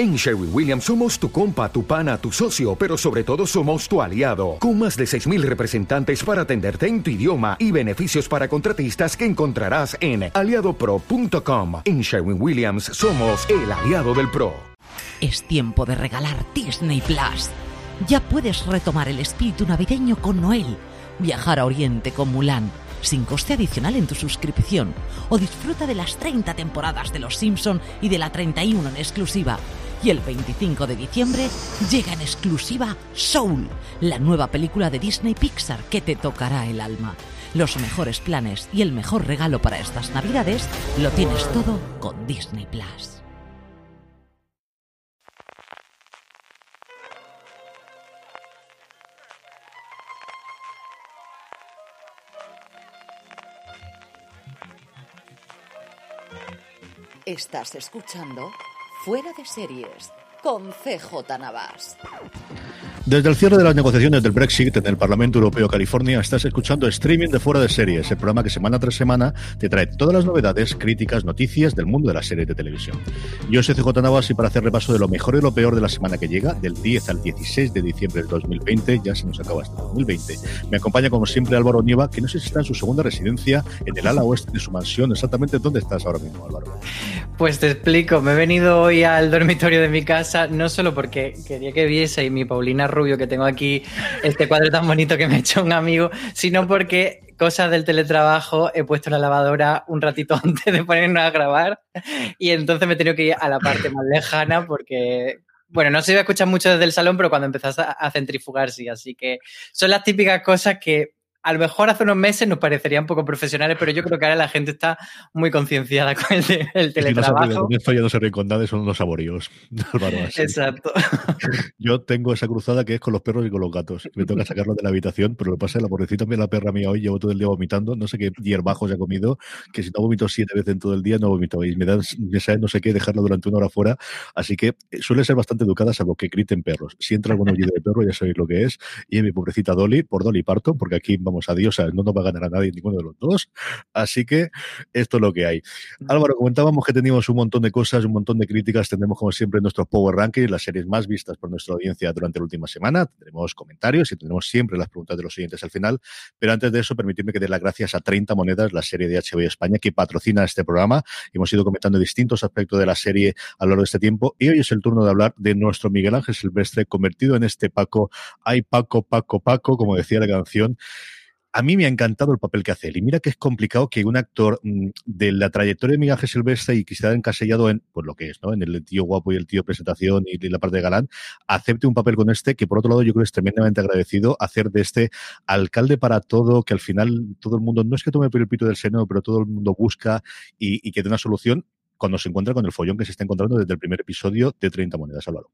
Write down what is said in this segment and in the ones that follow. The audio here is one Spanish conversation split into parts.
En Sherwin Williams somos tu compa, tu pana, tu socio, pero sobre todo somos tu aliado, con más de 6.000 representantes para atenderte en tu idioma y beneficios para contratistas que encontrarás en aliadopro.com. En Sherwin Williams somos el aliado del PRO. Es tiempo de regalar Disney Plus. Ya puedes retomar el espíritu navideño con Noel, viajar a Oriente con Mulan sin coste adicional en tu suscripción o disfruta de las 30 temporadas de Los Simpson y de la 31 en exclusiva. Y el 25 de diciembre llega en exclusiva Soul, la nueva película de Disney Pixar que te tocará el alma. Los mejores planes y el mejor regalo para estas Navidades lo tienes todo con Disney Plus. Estás escuchando Fuera de Series con CJ Navas. Desde el cierre de las negociaciones del Brexit en el Parlamento Europeo California, estás escuchando streaming de Fuera de Series, el programa que semana tras semana te trae todas las novedades, críticas, noticias del mundo de las series de televisión. Yo soy CJ Navas y para hacer repaso de lo mejor y lo peor de la semana que llega, del 10 al 16 de diciembre del 2020, ya se nos acaba este 2020, me acompaña como siempre Álvaro Nieva, que no sé si está en su segunda residencia en el ala oeste de su mansión. Exactamente, ¿dónde estás ahora mismo, Álvaro? Pues te explico, me he venido hoy al dormitorio de mi casa, no solo porque quería que viese y mi Paulina Rubio que tengo aquí, este cuadro tan bonito que me hecho un amigo, sino porque cosas del teletrabajo he puesto la lavadora un ratito antes de ponernos a grabar y entonces me he tenido que ir a la parte más lejana porque bueno, no se iba a escuchar mucho desde el salón, pero cuando empezás a centrifugar sí. Así que son las típicas cosas que a lo mejor hace unos meses nos parecerían poco profesionales, pero yo creo que ahora la gente está muy concienciada con el, teletrabajo. Si esto ya no se ríen con son unos saboríos. Exacto. Yo tengo esa cruzada que es con los perros y con los gatos. Me toca sacarlos de la habitación, pero lo que pasa es la pobrecita, la perra mía hoy llevo todo el día vomitando, no sé qué hierbajos ha comido, que si no vomito siete veces en todo el día, no vomito. Y me dan, me sabe no sé qué, dejarlo durante una hora fuera. Así que eh, suele ser bastante educada, salvo que griten perros. Si entra algún oído de perro, ya sabéis lo que es. Y mi pobrecita Dolly, por Dolly parto, porque aquí vamos a Dios, no nos va a ganar a nadie ninguno de los dos. Así que esto es lo que hay. Álvaro, comentábamos que teníamos un montón de cosas, un montón de críticas. Tendremos, como siempre, nuestros Power Rankings, las series más vistas por nuestra audiencia durante la última semana. Tendremos comentarios y tendremos siempre las preguntas de los siguientes al final. Pero antes de eso, permitidme que dé las gracias a 30 Monedas, la serie de HBO España, que patrocina este programa. Hemos ido comentando distintos aspectos de la serie a lo largo de este tiempo. Y hoy es el turno de hablar de nuestro Miguel Ángel Silvestre, convertido en este Paco. Ay, Paco, Paco, Paco, como decía la canción a mí me ha encantado el papel que hace él. Y mira que es complicado que un actor mm, de la trayectoria de Miguel Silvestre y que se ha encasellado en, pues lo que es, ¿no? En el tío guapo y el tío presentación y la parte de galán, acepte un papel con este, que por otro lado yo creo es tremendamente agradecido hacer de este alcalde para todo, que al final todo el mundo, no es que tome el pito del seno, pero todo el mundo busca y, y que dé una solución cuando se encuentra con el follón que se está encontrando desde el primer episodio de 30 monedas, Álvaro.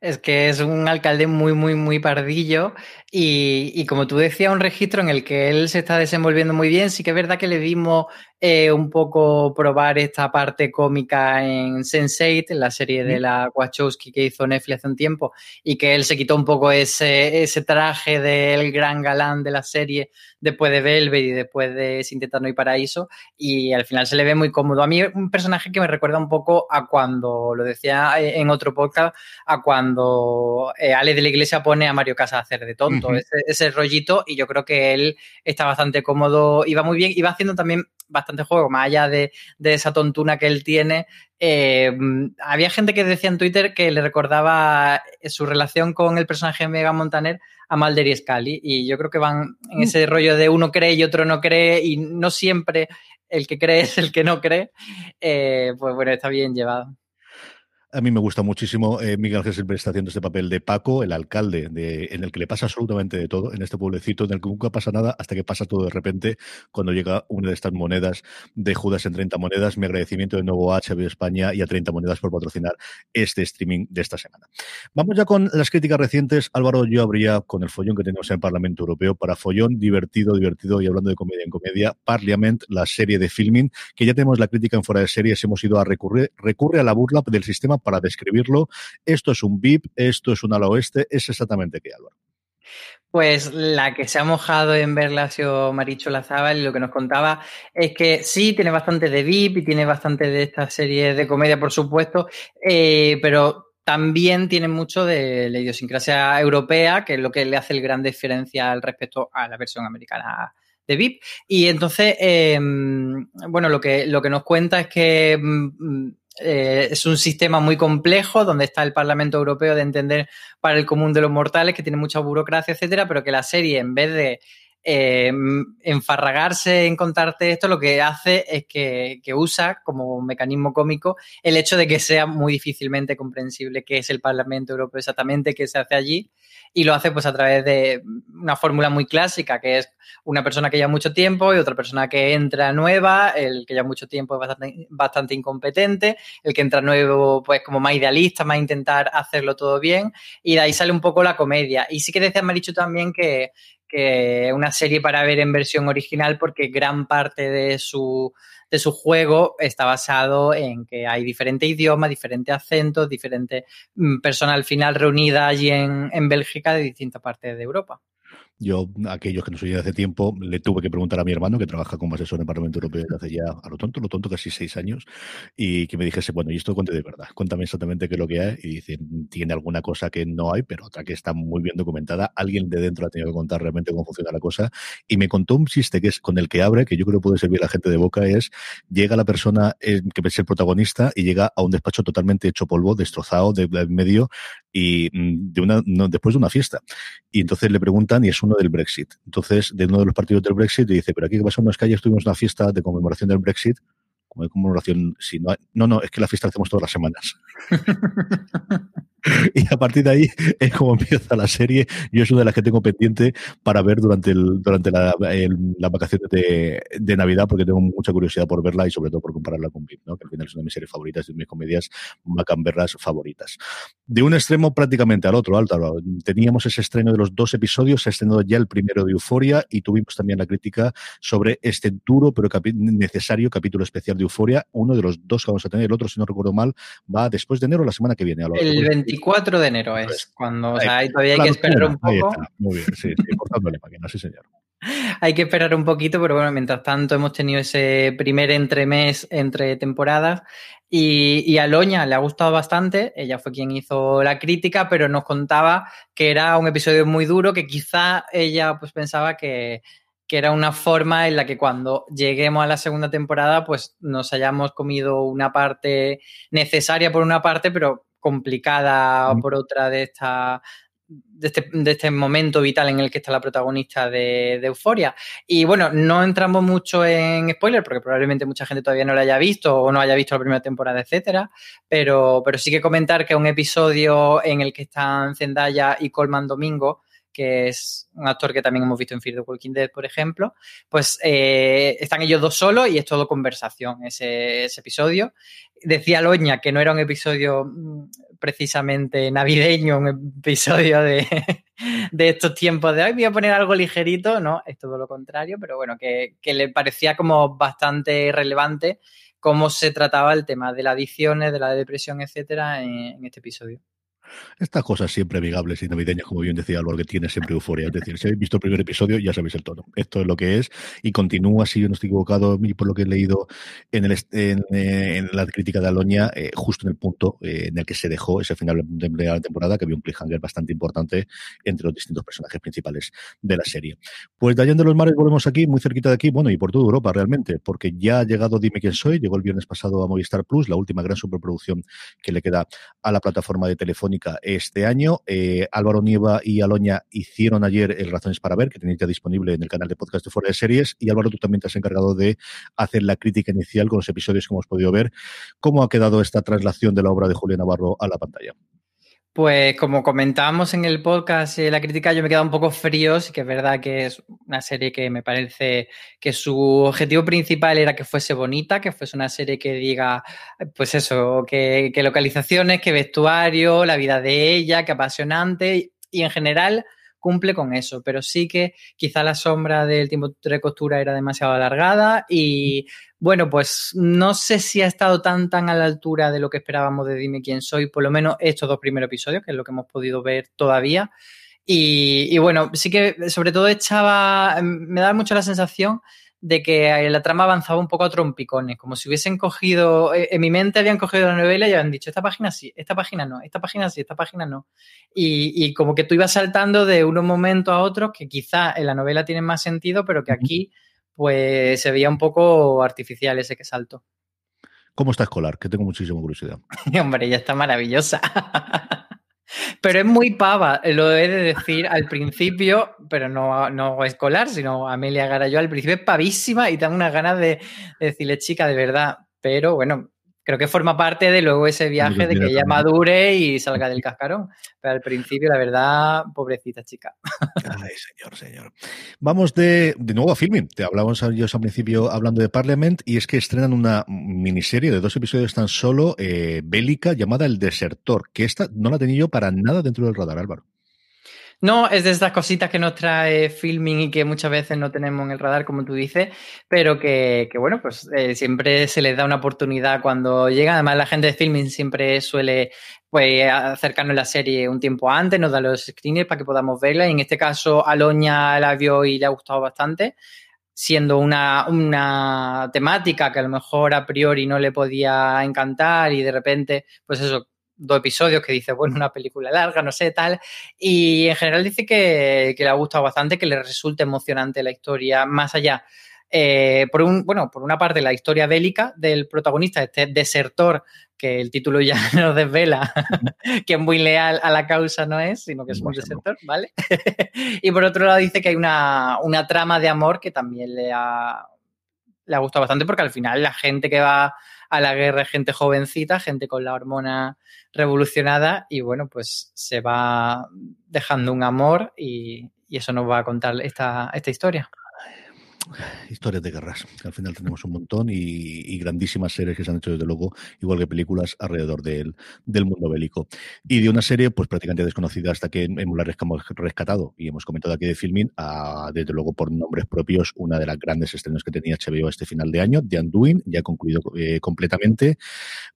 Es que es un alcalde muy, muy, muy pardillo y, como tú decías, un registro en el que él se está desenvolviendo muy bien. Sí que es verdad que le dimos eh, un poco probar esta parte cómica en Sense8, en la serie de la Wachowski que hizo Netflix hace un tiempo, y que él se quitó un poco ese, ese traje del gran galán de la serie después de Velvet y después de Sin y Paraíso, y al final se le ve muy cómodo. A mí un personaje que me recuerda un poco a cuando, lo decía en otro podcast, a cuando eh, Ale de la Iglesia pone a Mario Casas a hacer de tonto, ese, rollito, y yo creo que él está bastante cómodo, iba muy bien, iba haciendo también bastante juego, más allá de, esa tontuna que él tiene. Eh, había gente que decía en Twitter que le recordaba su relación con el personaje de Mega Montaner a Mulder y Scully, y yo creo que van en mm. ese rollo de uno cree y otro no cree, y no siempre el que cree es el que no cree, eh, pues bueno, está bien llevado. A mí me gusta muchísimo eh, Miguel Ángel está haciendo este papel de Paco, el alcalde, de, en el que le pasa absolutamente de todo, en este pueblecito en el que nunca pasa nada hasta que pasa todo de repente cuando llega una de estas monedas de Judas en 30 monedas. Mi agradecimiento de nuevo a HBO España y a 30 monedas por patrocinar este streaming de esta semana. Vamos ya con las críticas recientes. Álvaro, yo habría con el follón que tenemos en el Parlamento Europeo para follón divertido, divertido y hablando de comedia en comedia, Parliament, la serie de filming, que ya tenemos la crítica en fuera de series, hemos ido a recurrir, recurre a la burla del sistema para describirlo. Esto es un VIP, esto es un ala oeste, es exactamente qué, Álvaro. Pues la que se ha mojado en sido Maricho Lazábal lo que nos contaba es que sí, tiene bastante de VIP y tiene bastante de estas series de comedia, por supuesto, eh, pero también tiene mucho de la idiosincrasia europea, que es lo que le hace el gran diferencial respecto a la versión americana de VIP. Y entonces, eh, bueno, lo que, lo que nos cuenta es que mm, eh, es un sistema muy complejo donde está el Parlamento Europeo de entender para el común de los mortales, que tiene mucha burocracia, etcétera, pero que la serie, en vez de eh, enfarragarse en contarte esto, lo que hace es que, usa como mecanismo cómico el hecho de que sea muy difícilmente comprensible qué es el Parlamento Europeo exactamente, qué se hace allí, y lo hace pues a través de una fórmula muy clásica, que es una persona que lleva mucho tiempo y otra persona que entra nueva, el que lleva mucho tiempo es bastante, bastante incompetente, el que entra nuevo pues como más idealista, más intentar hacerlo todo bien, y de ahí sale un poco la comedia. Y sí que decía dicho también que, que una serie para ver en versión original porque gran parte de su de su juego está basado en que hay diferentes idiomas, diferentes acentos, diferentes mm, personas al final reunidas allí en, en Bélgica de distintas partes de Europa. Yo, aquellos que no soy de hace tiempo, le tuve que preguntar a mi hermano, que trabaja como asesor en el Parlamento Europeo desde hace ya, a lo tonto, lo tonto, casi seis años, y que me dijese, bueno, y esto cuente de verdad, cuéntame exactamente qué es lo que hay, y dice, tiene alguna cosa que no hay, pero otra que está muy bien documentada, alguien de dentro ha tenido que contar realmente cómo funciona la cosa, y me contó un chiste que es con el que abre, que yo creo puede servir a la gente de boca, es, llega la persona que es el protagonista y llega a un despacho totalmente hecho polvo, destrozado, de, de medio, y mm, no, después de una fiesta. Y entonces le preguntan, y es uno del Brexit. Entonces, de uno de los partidos del Brexit, y dice, pero aquí que pasó en las calles, tuvimos una fiesta de conmemoración del Brexit. Como de conmemoración, si no, no, no, es que la fiesta la hacemos todas las semanas. y a partir de ahí es como empieza la serie. Yo es una de las que tengo pendiente para ver durante el, durante la, las vacaciones de, de, Navidad, porque tengo mucha curiosidad por verla y sobre todo por compararla con VIP, ¿no? que al final es una de mis series favoritas, de mis comedias macamberras favoritas. De un extremo prácticamente al otro, Álvaro. Teníamos ese estreno de los dos episodios, se ha estrenado ya el primero de Euforia y tuvimos también la crítica sobre este duro pero capi necesario capítulo especial de Euforia. Uno de los dos que vamos a tener, el otro, si no recuerdo mal, va después de enero, la semana que viene. A el 24 de enero es cuando, o sea, ahí todavía hay que esperar un poco. Muy bien, sí, máquina, sí, señor. Hay que esperar un poquito, pero bueno, mientras tanto hemos tenido ese primer entremés entre temporadas y, y, a Loña le ha gustado bastante, ella fue quien hizo la crítica, pero nos contaba que era un episodio muy duro, que quizá ella pues pensaba que, que era una forma en la que cuando lleguemos a la segunda temporada pues nos hayamos comido una parte necesaria por una parte, pero complicada por otra de esta de este, de este, momento vital en el que está la protagonista de, de, Euforia. Y bueno, no entramos mucho en spoiler porque probablemente mucha gente todavía no la haya visto o no haya visto la primera temporada, etcétera. Pero, pero sí que comentar que un episodio en el que están Zendaya y Colman Domingo que es un actor que también hemos visto en Fear the Walking Dead, por ejemplo, pues eh, están ellos dos solos y es todo conversación ese, episodio. Decía Loña que no era un episodio mm, precisamente navideño, un episodio de, de estos tiempos de hoy, voy a poner algo ligerito, no, es todo lo contrario, pero bueno, que, que le parecía como bastante relevante cómo se trataba el tema de las adicciones, de la depresión, etcétera, en este episodio. Estas cosas siempre amigables y navideñas, como bien decía Álvaro, que tiene siempre euforia. Es decir, si habéis visto el primer episodio, ya sabéis el tono. Esto es lo que es y continúa, si yo no estoy equivocado, por lo que he leído en, el, en, eh, en la crítica de Aloña, eh, justo en el punto eh, en el que se dejó ese final de la temporada, que había un cliffhanger bastante importante entre los distintos personajes principales de la serie. Pues de allá de los mares volvemos aquí, muy cerquita de aquí, bueno, y por toda Europa realmente, porque ya ha llegado Dime quién soy, llegó el viernes pasado a Movistar Plus, la última gran superproducción que le queda a la plataforma de Telefónica este año. Eh, Álvaro Nieva y Aloña hicieron ayer el Razones para Ver, que tenéis ya disponible en el canal de podcast de Fuera de Series. Y Álvaro, tú también te has encargado de hacer la crítica inicial con los episodios que hemos podido ver. ¿Cómo ha quedado esta traslación de la obra de Julio Navarro a la pantalla? Pues como comentábamos en el podcast, la crítica yo me he quedado un poco frío, sí que es verdad que es una serie que me parece que su objetivo principal era que fuese bonita, que fuese una serie que diga, pues eso, que, localizaciones, que vestuario, la vida de ella, que apasionante y en general cumple con eso, pero sí que quizá la sombra del tiempo de costura era demasiado alargada y bueno, pues no sé si ha estado tan tan a la altura de lo que esperábamos de Dime quién soy, por lo menos estos dos primeros episodios, que es lo que hemos podido ver todavía. Y, bueno, sí que sobre todo echaba, me daba mucho la sensación de que la trama avanzaba un poco a trompicones, como si hubiesen cogido, eh, en mi mente habían cogido la novela y habían dicho, esta página sí, esta página no, esta página sí, esta página no. Y, como que tú ibas saltando de unos momentos a otros que quizá en la novela tienen más sentido, pero que aquí pues se veía un poco artificial ese que saltó. ¿Cómo está Escolar? Que tengo muchísima curiosidad. Hombre, ya está maravillosa. pero es muy pava, lo he de decir al principio, pero no, no escolar, sino Amelia Garayó al principio es pavísima y tengo unas ganas de, de decirle, chica, de verdad. Pero bueno, creo que forma parte de luego ese viaje de que ella madure y salga del cascarón. Pero al principio, la verdad, pobrecita chica. Ay, señor, señor. Vamos de, de nuevo a filming. Te hablábamos yo al principio hablando de Parliament y es que estrenan una miniserie de dos episodios tan solo eh, bélica llamada El Desertor, que esta no la tenía yo para nada dentro del radar, Álvaro. No, es de estas cositas que nos trae filming y que muchas veces no tenemos en el radar, como tú dices, pero que, bueno, pues eh, siempre se les da una oportunidad cuando llega. Además, la gente de filming siempre suele pues acercarnos la serie un tiempo antes, nos da los screeners para que podamos verla. Y en este caso, Aloña la vio y le ha gustado bastante, siendo una, una temática que a lo mejor a priori no le podía encantar y de repente, pues eso, dos episodios que dice, bueno, una película larga, no sé, tal. Y en general dice que, le ha gustado bastante, que le resulta emocionante la historia, más allá. Eh, por un, bueno, por una parte, la historia bélica del protagonista, este desertor, que el título ya nos desvela, que es muy leal a la causa no es, sino que es un desertor, ¿vale? y por otro lado dice que hay una, una trama de amor que también le ha, le ha gustado bastante, porque al final la gente que va a la guerra gente jovencita, gente con la hormona revolucionada y bueno, pues se va dejando un amor y, y eso nos va a contar esta, esta historia historias de guerras, al final tenemos un montón y, grandísimas series que se han hecho desde luego, igual que películas alrededor del, del mundo bélico. Y de una serie pues prácticamente desconocida hasta que hemos rescatado y hemos comentado aquí de filming, desde luego por nombres propios, una de las grandes estrenos que tenía HBO este final de año, The Undoing, ya concluido eh, completamente.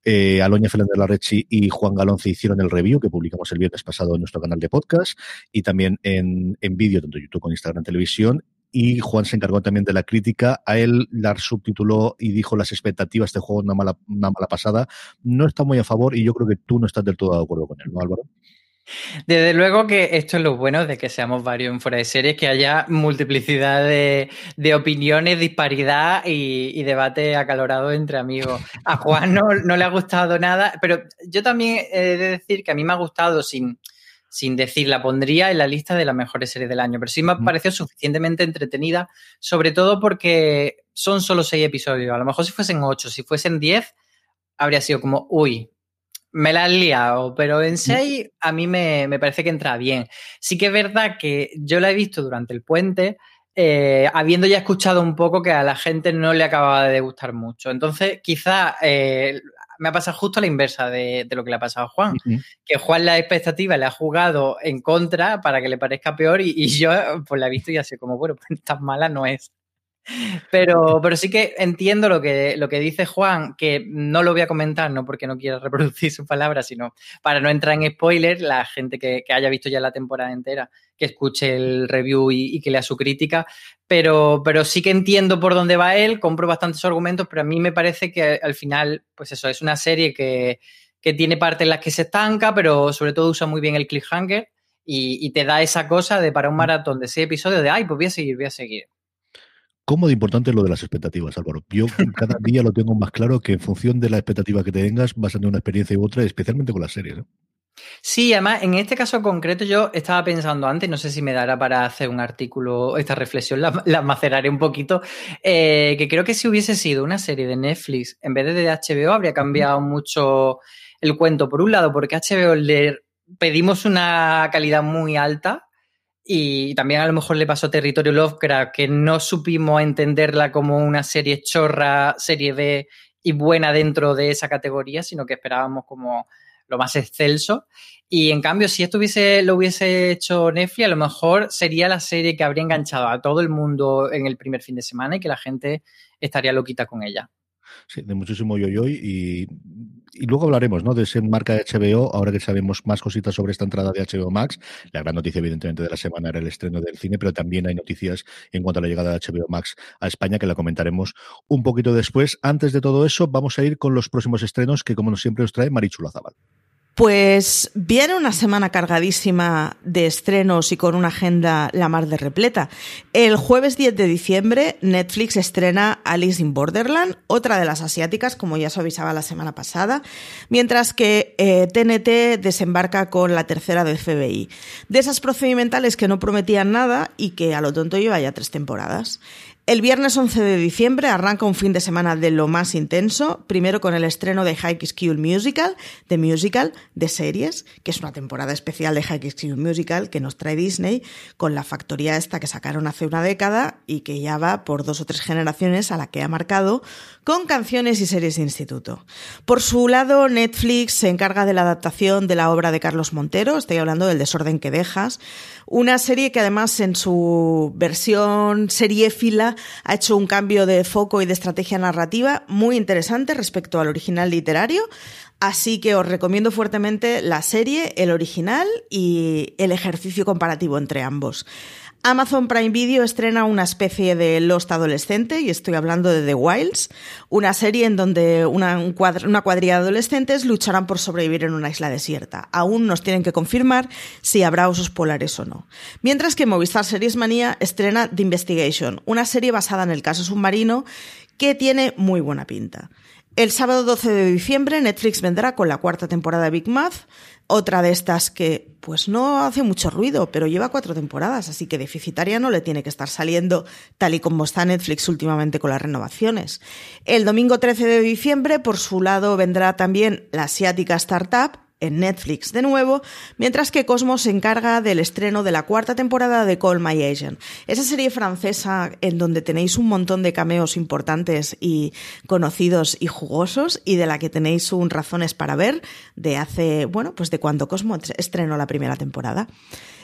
Eh, Aloña Fernández Larrechi y Juan Galón se hicieron el review que publicamos el viernes pasado en nuestro canal de podcast y también en, en vídeo, tanto YouTube como Instagram Televisión y Juan se encargó también de la crítica. A él la subtituló y dijo las expectativas de este juego una mala, una mala pasada. No está muy a favor y yo creo que tú no estás del todo de acuerdo con él, ¿no, Álvaro? Desde luego que esto es lo bueno de que seamos varios en fuera de series, que haya multiplicidad de, opiniones, disparidad y, debate acalorado entre amigos. A Juan no, no, le ha gustado nada, pero yo también he de decir que a mí me ha gustado sin, sin decir, la pondría en la lista de las mejores series del año, pero sí me ha parecido suficientemente entretenida, sobre todo porque son solo seis episodios. A lo mejor si fuesen ocho, si fuesen diez, habría sido como, uy, me la han liado, pero en seis a mí me, parece que entra bien. Sí que es verdad que yo la he visto durante el puente, eh, habiendo ya escuchado un poco que a la gente no le acababa de gustar mucho. Entonces, quizá eh, me ha pasado justo la inversa de, lo que le ha pasado a Juan. Que Juan la expectativa le ha jugado en contra para que le parezca peor y, yo pues la he visto y así como, bueno, pues tan mala no es. Pero, pero sí que entiendo lo que, lo que dice Juan, que no lo voy a comentar, no porque no quiera reproducir sus palabras, sino para no entrar en spoiler, la gente que, haya visto ya la temporada entera, que escuche el review y, que lea su crítica. Pero, pero sí que entiendo por dónde va él, compro bastantes argumentos, pero a mí me parece que al final, pues eso, es una serie que, que tiene partes en las que se estanca, pero sobre todo usa muy bien el cliffhanger y, y te da esa cosa de para un maratón de seis episodios de, ay, pues voy a seguir, voy a seguir. ¿Cómo de importante es lo de las expectativas, Álvaro? Yo cada día lo tengo más claro que en función de la expectativa que tengas vas a tener una experiencia u otra, especialmente con las series. ¿eh? Sí, además, en este caso concreto yo estaba pensando antes, no sé si me dará para hacer un artículo, esta reflexión la, maceraré un poquito, eh, que creo que si hubiese sido una serie de Netflix en vez de de HBO habría cambiado mucho el cuento. Por un lado, porque HBO le pedimos una calidad muy alta y también a lo mejor le pasó Territorio Lovecraft, que no supimos entenderla como una serie chorra, serie B y buena dentro de esa categoría, sino que esperábamos como lo más excelso. Y en cambio, si esto hubiese, lo hubiese hecho Netflix, a lo mejor sería la serie que habría enganchado a todo el mundo en el primer fin de semana y que la gente estaría loquita con ella. Sí, de muchísimo yoyoy y, y luego hablaremos ¿no? de ese marca de HBO, ahora que sabemos más cositas sobre esta entrada de HBO Max. La gran noticia, evidentemente, de la semana era el estreno del cine, pero también hay noticias en cuanto a la llegada de HBO Max a España, que la comentaremos un poquito después. Antes de todo eso, vamos a ir con los próximos estrenos que, como siempre, nos trae Marichu Lazabal. Pues viene una semana cargadísima de estrenos y con una agenda la mar de repleta. El jueves 10 de diciembre Netflix estrena Alice in Borderland, otra de las asiáticas, como ya se avisaba la semana pasada, mientras que TNT eh, desembarca con la tercera de FBI. De esas procedimentales que no prometían nada y que a lo tonto lleva ya tres temporadas. El viernes 11 de diciembre arranca un fin de semana de lo más intenso, primero con el estreno de High School Musical, de musical, de series, que es una temporada especial de High School Musical que nos trae Disney, con la factoría esta que sacaron hace una década y que ya va por dos o tres generaciones a la que ha marcado, con canciones y series de instituto. Por su lado, Netflix se encarga de la adaptación de la obra de Carlos Montero, estoy hablando del desorden que dejas, una serie que además en su versión seriéfila ha hecho un cambio de foco y de estrategia narrativa muy interesante respecto al original literario. Así que os recomiendo fuertemente la serie, el original y el ejercicio comparativo entre ambos. Amazon Prime Video estrena una especie de Lost adolescente, y estoy hablando de The Wilds, una serie en donde una, cuadrilla de adolescentes lucharán por sobrevivir en una isla desierta. Aún nos tienen que confirmar si habrá osos polares o no. Mientras que Movistar Series Manía estrena The Investigation, una serie basada en el caso submarino que tiene muy buena pinta. El sábado 12 de diciembre Netflix vendrá con la cuarta temporada de Big Math, otra de estas que pues no hace mucho ruido, pero lleva cuatro temporadas, así que deficitaria no le tiene que estar saliendo tal y como está Netflix últimamente con las renovaciones. El domingo 13 de diciembre, por su lado, vendrá también la asiática Startup, en Netflix de nuevo, mientras que Cosmos se encarga del estreno de la cuarta temporada de Call My Agent. Esa serie francesa en donde tenéis un montón de cameos importantes y conocidos y jugosos y de la que tenéis un razones para ver de hace, bueno, pues de cuando Cosmos estrenó la primera temporada.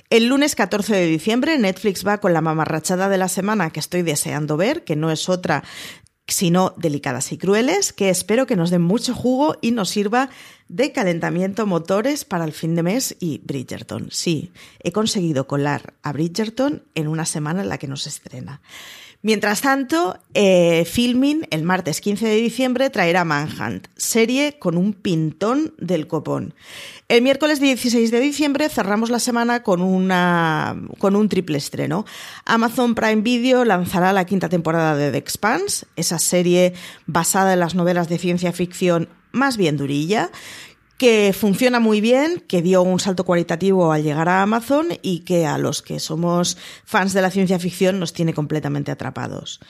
El lunes 14 de diciembre Netflix va con la mamarrachada de la semana que estoy deseando ver, que no es otra sino delicadas y crueles, que espero que nos den mucho jugo y nos sirva de calentamiento motores para el fin de mes y Bridgerton. Sí, he conseguido colar a Bridgerton en una semana en la que nos estrena. Mientras tanto, eh, Filming, el martes 15 de diciembre, traerá Manhunt, serie con un pintón del copón. El miércoles 16 de diciembre cerramos la semana con, una, con un triple estreno. Amazon Prime Video lanzará la quinta temporada de The Expanse, esa serie basada en las novelas de ciencia ficción más bien durilla, que funciona muy bien, que dio un salto cualitativo al llegar a Amazon y que a los que somos fans de la ciencia ficción nos tiene completamente atrapados.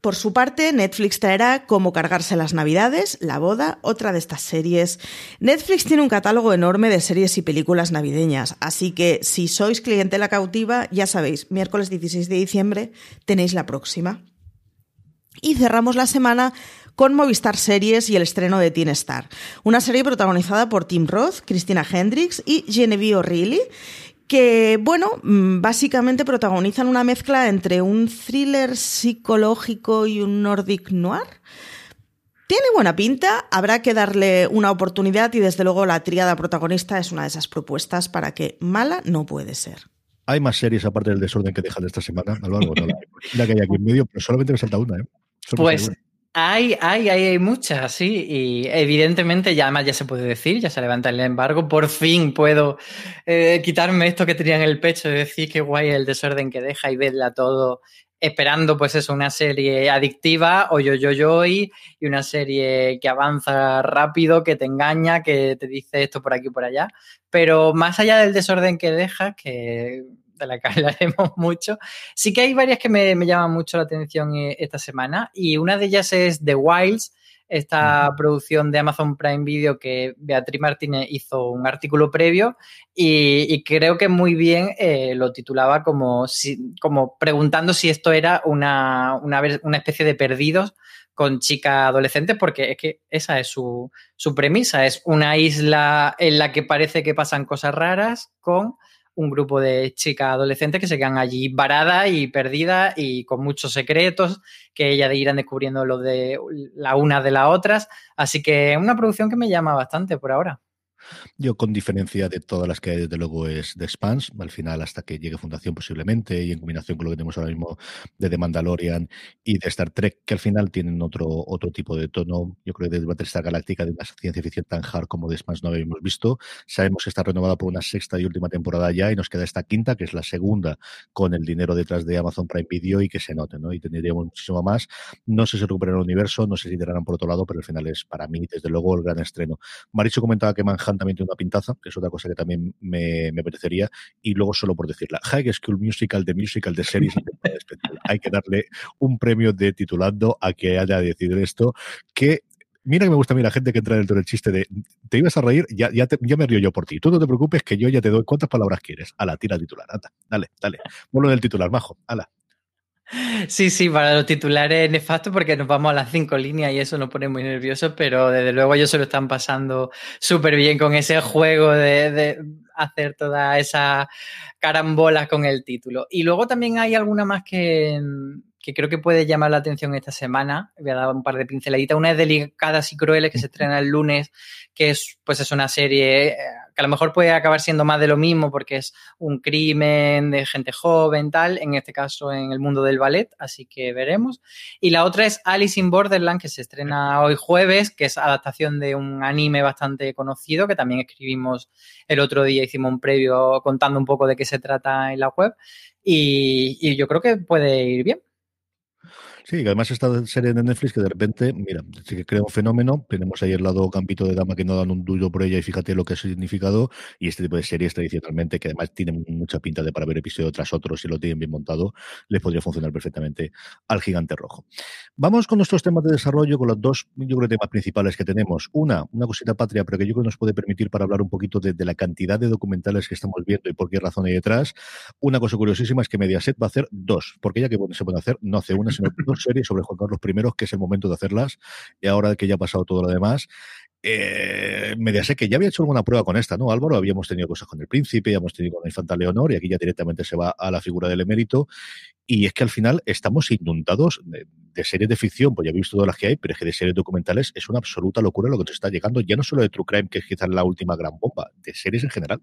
Por su parte, Netflix traerá Cómo cargarse las navidades, La boda, otra de estas series. Netflix tiene un catálogo enorme de series y películas navideñas, así que si sois clientela cautiva, ya sabéis, miércoles 16 de diciembre tenéis la próxima. Y cerramos la semana con Movistar Series y el estreno de Teen Star, una serie protagonizada por Tim Roth, Christina Hendricks y Genevieve O'Reilly que, bueno, mm, básicamente protagonizan una mezcla entre un thriller psicológico y un Nordic noir. Tiene buena pinta, habrá que darle una oportunidad y desde luego la tríada protagonista es una de esas propuestas para que mala no puede ser. Hay más series aparte del desorden que dejan esta semana, a lo largo no la, que hay aquí en medio, pero solamente me salta una, ¿eh? pues hay, hay, hay, muchas, sí, y evidentemente ya además ya se puede decir, ya se levanta el embargo, por fin puedo eh, quitarme esto que tenía en el pecho y decir que guay el desorden que deja y verla todo esperando pues eso, una serie adictiva o yo yo yo y una serie que avanza rápido, que te engaña, que te dice esto por aquí por allá, pero más allá del desorden que deja, que de la que hablaremos mucho. Sí que hay varias que me, llaman mucho la atención eh, esta semana y una de ellas es The Wilds, esta producción de Amazon Prime Video que Beatriz Martínez hizo un artículo previo y, creo que muy bien eh, lo titulaba como, como preguntando si esto era una, una, una especie de perdidos con chicas adolescentes, porque es que esa es su, su premisa, es una isla en la que parece que pasan cosas raras con un grupo de chicas adolescentes que se quedan allí varadas y perdidas y con muchos secretos que ellas irán descubriendo lo de la una de las otras. Así que es una producción que me llama bastante por ahora. Yo, con diferencia de todas las que hay, desde luego, es de Spans, al final, hasta que llegue Fundación posiblemente, y en combinación con lo que tenemos ahora mismo de The Mandalorian y de Star Trek, que al final tienen otro, otro tipo de tono. Yo creo que de Battlestar Galáctica, de una ciencia ficción tan hard como de Spans no habíamos visto. Sabemos que está renovada por una sexta y última temporada ya, y nos queda esta quinta, que es la segunda, con el dinero detrás de Amazon Prime Video y que se note, ¿no? Y tendríamos muchísimo más. No sé si recuperan el universo, no sé si tirarán por otro lado, pero al final es para mí, desde luego, el gran estreno. Maricho comentaba que Manhattan también tiene una pintaza, que es otra cosa que también me, me apetecería. Y luego, solo por decirla, High School Musical, de musical de series, hay que darle un premio de titulando a que haya decidido esto, que mira que me gusta a mí la gente que entra dentro del chiste de te ibas a reír, ya, ya, ya me río yo por ti. Tú no te preocupes que yo ya te doy cuántas palabras quieres. Ala, tira titular, anda, dale, dale. Vuelvo del titular, majo, ala. Sí, sí, para los titulares nefasto porque nos vamos a las cinco líneas y eso nos pone muy nerviosos, pero desde luego ellos se lo están pasando súper bien con ese juego de, hacer todas esas carambolas con el título. Y luego también hay alguna más que, creo que puede llamar la atención esta semana. Voy a dar un par de pinceladitas. Una es Delicadas y Crueles, que se estrena el lunes, que es, pues es una serie que a lo mejor puede acabar siendo más de lo mismo porque es un crimen de gente joven, tal, en este caso en el mundo del ballet, así que veremos. Y la otra es Alice in Borderland, que se estrena hoy jueves, que es adaptación de un anime bastante conocido, que también escribimos el otro día, hicimos un previo contando un poco de qué se trata en la web. Y, y yo creo que puede ir bien. Sí, que además esta serie de Netflix que de repente, mira, sí que crea un fenómeno. Tenemos ahí el lado campito de dama que no dan un duro por ella y fíjate lo que ha significado. Y este tipo de series tradicionalmente, que además tienen mucha pinta de para ver episodio tras otro, si lo tienen bien montado, les podría funcionar perfectamente al gigante rojo. Vamos con nuestros temas de desarrollo, con los dos, yo creo, temas principales que tenemos. Una, una cosita patria, pero que yo creo que nos puede permitir para hablar un poquito de, de la cantidad de documentales que estamos viendo y por qué razón hay detrás. Una cosa curiosísima es que Mediaset va a hacer dos, porque ya que se puede hacer, no hace una, sino dos series sobre Juan Carlos I, que es el momento de hacerlas, y ahora que ya ha pasado todo lo demás, eh, Mediaset, que ya había hecho alguna prueba con esta, ¿no, Álvaro? Habíamos tenido cosas con el príncipe, ya hemos tenido con la infanta Leonor, y aquí ya directamente se va a la figura del emérito, y es que al final estamos inundados de, de series de ficción, pues ya habéis visto todas las que hay, pero es que de series documentales es una absoluta locura lo que nos está llegando, ya no solo de True Crime, que es quizás la última gran bomba, de series en general.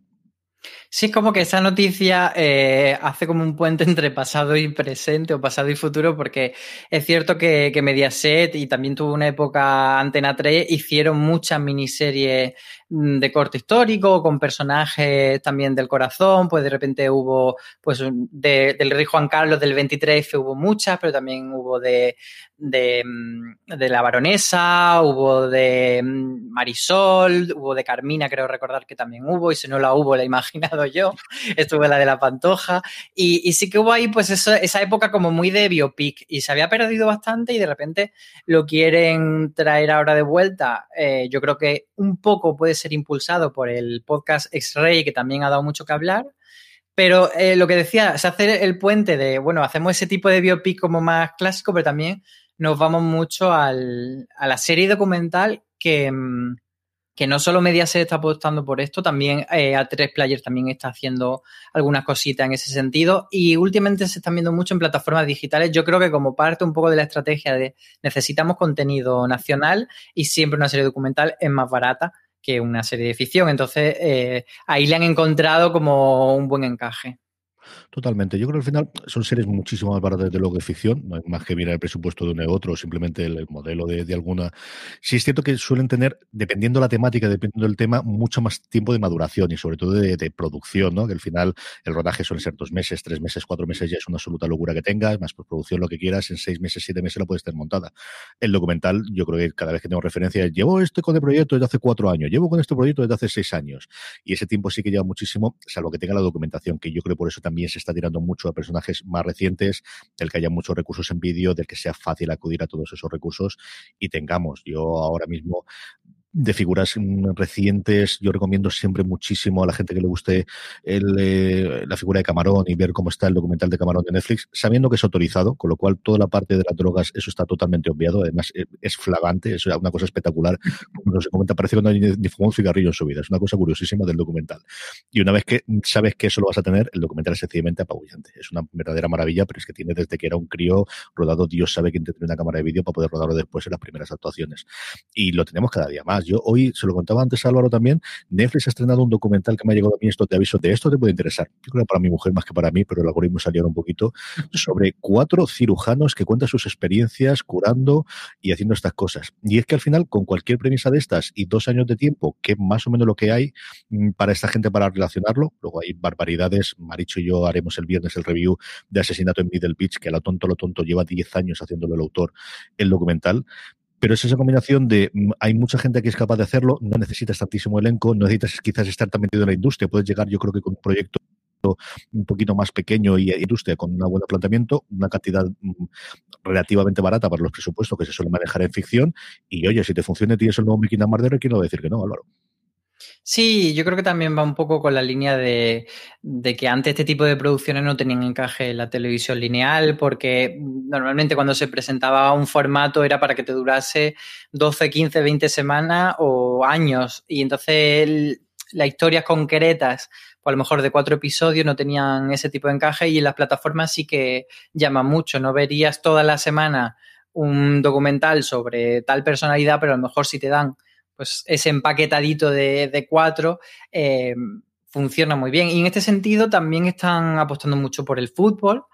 Sí, es como que esa noticia eh, hace como un puente entre pasado y presente o pasado y futuro, porque es cierto que, Mediaset y también tuvo una época Antena 3, hicieron muchas miniseries mm, de corte histórico, con personajes también del corazón, pues de repente hubo, pues de, del rey Juan Carlos del 23 hubo muchas, pero también hubo de, de, mm, la baronesa, hubo de mm, Marisol, hubo de Carmina, creo recordar que también hubo, y si no la hubo, la he imaginado yo, estuve la de la Pantoja, y, y sí que hubo ahí pues eso, esa época como muy de biopic, y se había perdido bastante y de repente lo quieren traer ahora de vuelta, eh, yo creo que un poco puede ser impulsado por el podcast X-Ray, que también ha dado mucho que hablar, pero eh, lo que decía, se hace el puente de, bueno, hacemos ese tipo de biopic como más clásico, pero también nos vamos mucho al, a la serie documental que, mm, que no solo Mediaset está apostando por esto, también eh, A3 Player también está haciendo algunas cositas en ese sentido y últimamente se están viendo mucho en plataformas digitales. Yo creo que como parte un poco de la estrategia de necesitamos contenido nacional y siempre una serie documental es más barata que una serie de ficción. Entonces, eh, ahí le han encontrado como un buen encaje. Totalmente. Yo creo que al final son series muchísimo más baratas de lo que ficción, no hay más que mirar el presupuesto de uno u otro, simplemente el, el modelo de, de, alguna. Sí es cierto que suelen tener, dependiendo la temática, dependiendo del tema, mucho más tiempo de maduración y sobre todo de, de, producción, ¿no? Que al final el rodaje suele ser dos meses, tres meses, cuatro meses, ya es una absoluta locura que tengas, más producción lo que quieras, en seis meses, siete meses la puedes tener montada. El documental, yo creo que cada vez que tengo referencias, llevo este con el proyecto desde hace cuatro años, llevo con este proyecto desde hace seis años. Y ese tiempo sí que lleva muchísimo, salvo que tenga la documentación, que yo creo por eso también se está tirando mucho a personajes más recientes, del que haya muchos recursos en vídeo, del que sea fácil acudir a todos esos recursos y tengamos. Yo ahora mismo de figuras mm, recientes. Yo recomiendo siempre muchísimo a la gente que le guste el, eh, la figura de Camarón y ver cómo está el documental de Camarón de Netflix, sabiendo que es autorizado, con lo cual toda la parte de las drogas, eso está totalmente obviado. Además, eh, es flagante, es una cosa espectacular. Como se comenta, parece que no hay ni, fumó un cigarrillo en su vida. Es una cosa curiosísima del documental. Y una vez que sabes que eso lo vas a tener, el documental es sencillamente apabullante. Es una verdadera maravilla, pero es que tiene desde que era un crío rodado, Dios sabe quién tiene una cámara de vídeo para poder rodarlo después en las primeras actuaciones. Y lo tenemos cada día más. Yo hoy, se lo contaba antes a Álvaro también, Netflix ha estrenado un documental que me ha llegado a mí, esto te aviso, de esto te puede interesar. Yo creo que para mi mujer más que para mí, pero el algoritmo salió un poquito, sobre cuatro cirujanos que cuentan sus experiencias curando y haciendo estas cosas. Y es que al final, con cualquier premisa de estas y dos años de tiempo, que más o menos lo que hay mm, para esta gente para relacionarlo, luego hay barbaridades, Maricho y yo haremos el viernes el review de Asesinato en Middle Beach, que a lo tonto, lo tonto lleva 10 años haciéndolo el autor, el documental, pero es esa combinación de mm, hay mucha gente que es capaz de hacerlo, no necesitas tantísimo elenco, no necesitas quizás estar tan metido en la industria, puedes llegar yo creo que con un proyecto un poquito más pequeño y industria con un buen planteamiento, una cantidad mm, relativamente barata para los presupuestos que se suelen manejar en ficción y oye, si te funciona tienes el nuevo Mickey Marder, quiero decir que no, Álvaro. Sí, yo creo que también va un poco con la línea de, que antes este tipo de producciones no tenían encaje en la televisión lineal, porque normalmente cuando se presentaba un formato era para que te durase 12, 15, 20 semanas o años. Y entonces las historias concretas, pues a lo mejor de cuatro episodios, no tenían ese tipo de encaje y en las plataformas sí que llaman mucho. No verías toda la semana un documental sobre tal personalidad, pero a lo mejor si te dan pues ese empaquetadito de, cuatro eh, funciona muy bien. Y en este sentido también están apostando mucho por el fútbol,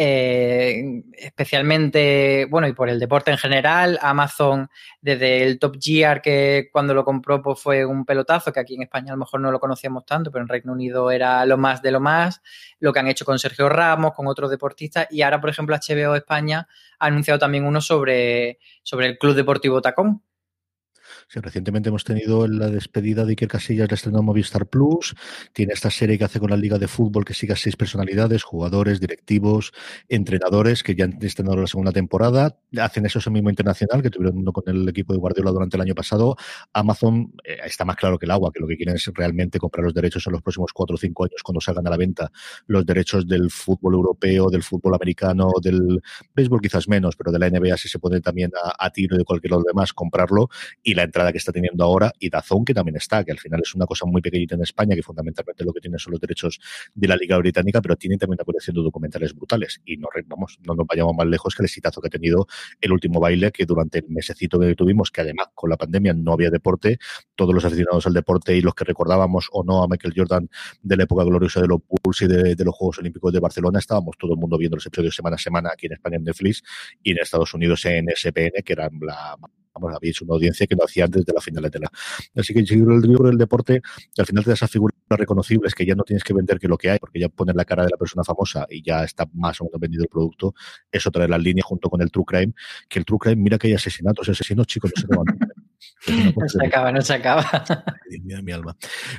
eh, especialmente, bueno, y por el deporte en general. Amazon, desde el Top Gear, que cuando lo compró pues fue un pelotazo, que aquí en España a lo mejor no lo conocíamos tanto, pero en Reino Unido era lo más de lo más. Lo que han hecho con Sergio Ramos, con otros deportistas. Y ahora, por ejemplo, HBO España ha anunciado también uno sobre, sobre el Club Deportivo Tacón, Recientemente hemos tenido la despedida de Iker Casillas, la estrenó Movistar Plus. Tiene esta serie que hace con la Liga de Fútbol que sigue a seis personalidades, jugadores, directivos, entrenadores que ya han estrenado la segunda temporada. Hacen eso ese mismo internacional que tuvieron uno con el equipo de Guardiola durante el año pasado. Amazon eh, está más claro que el agua, que lo que quieren es realmente comprar los derechos en los próximos cuatro o cinco años cuando salgan a la venta los derechos del fútbol europeo, del fútbol americano, del béisbol quizás menos, pero de la NBA si se pone también a, tiro de cualquier otro demás, comprarlo y la entrada que está teniendo ahora y Dazón que también está, que al final es una cosa muy pequeñita en España, que fundamentalmente lo que tiene son los derechos de la Liga Británica, pero tiene también una colección documentales brutales. Y no, vamos, no nos vayamos más lejos que el exitazo que ha tenido el último baile, que durante el mesecito que tuvimos, que además con la pandemia no había deporte, todos los aficionados al deporte y los que recordábamos o no a Michael Jordan de la época gloriosa de los Bulls y de, de los Juegos Olímpicos de Barcelona, estábamos todo el mundo viendo los episodios semana a semana aquí en España en Netflix y en Estados Unidos en SPN, que era la vamos, habéis una audiencia que no hacía antes de la final de tela. Así que el libro del deporte, al final te da esas figuras reconocibles que ya no tienes que vender que lo que hay, porque ya poner la cara de la persona famosa y ya está más o menos vendido el producto, eso trae la línea junto con el True Crime, que el True Crime, mira que hay asesinatos, asesinos, chicos, no se lo no se acaba, no se acaba. mi alma.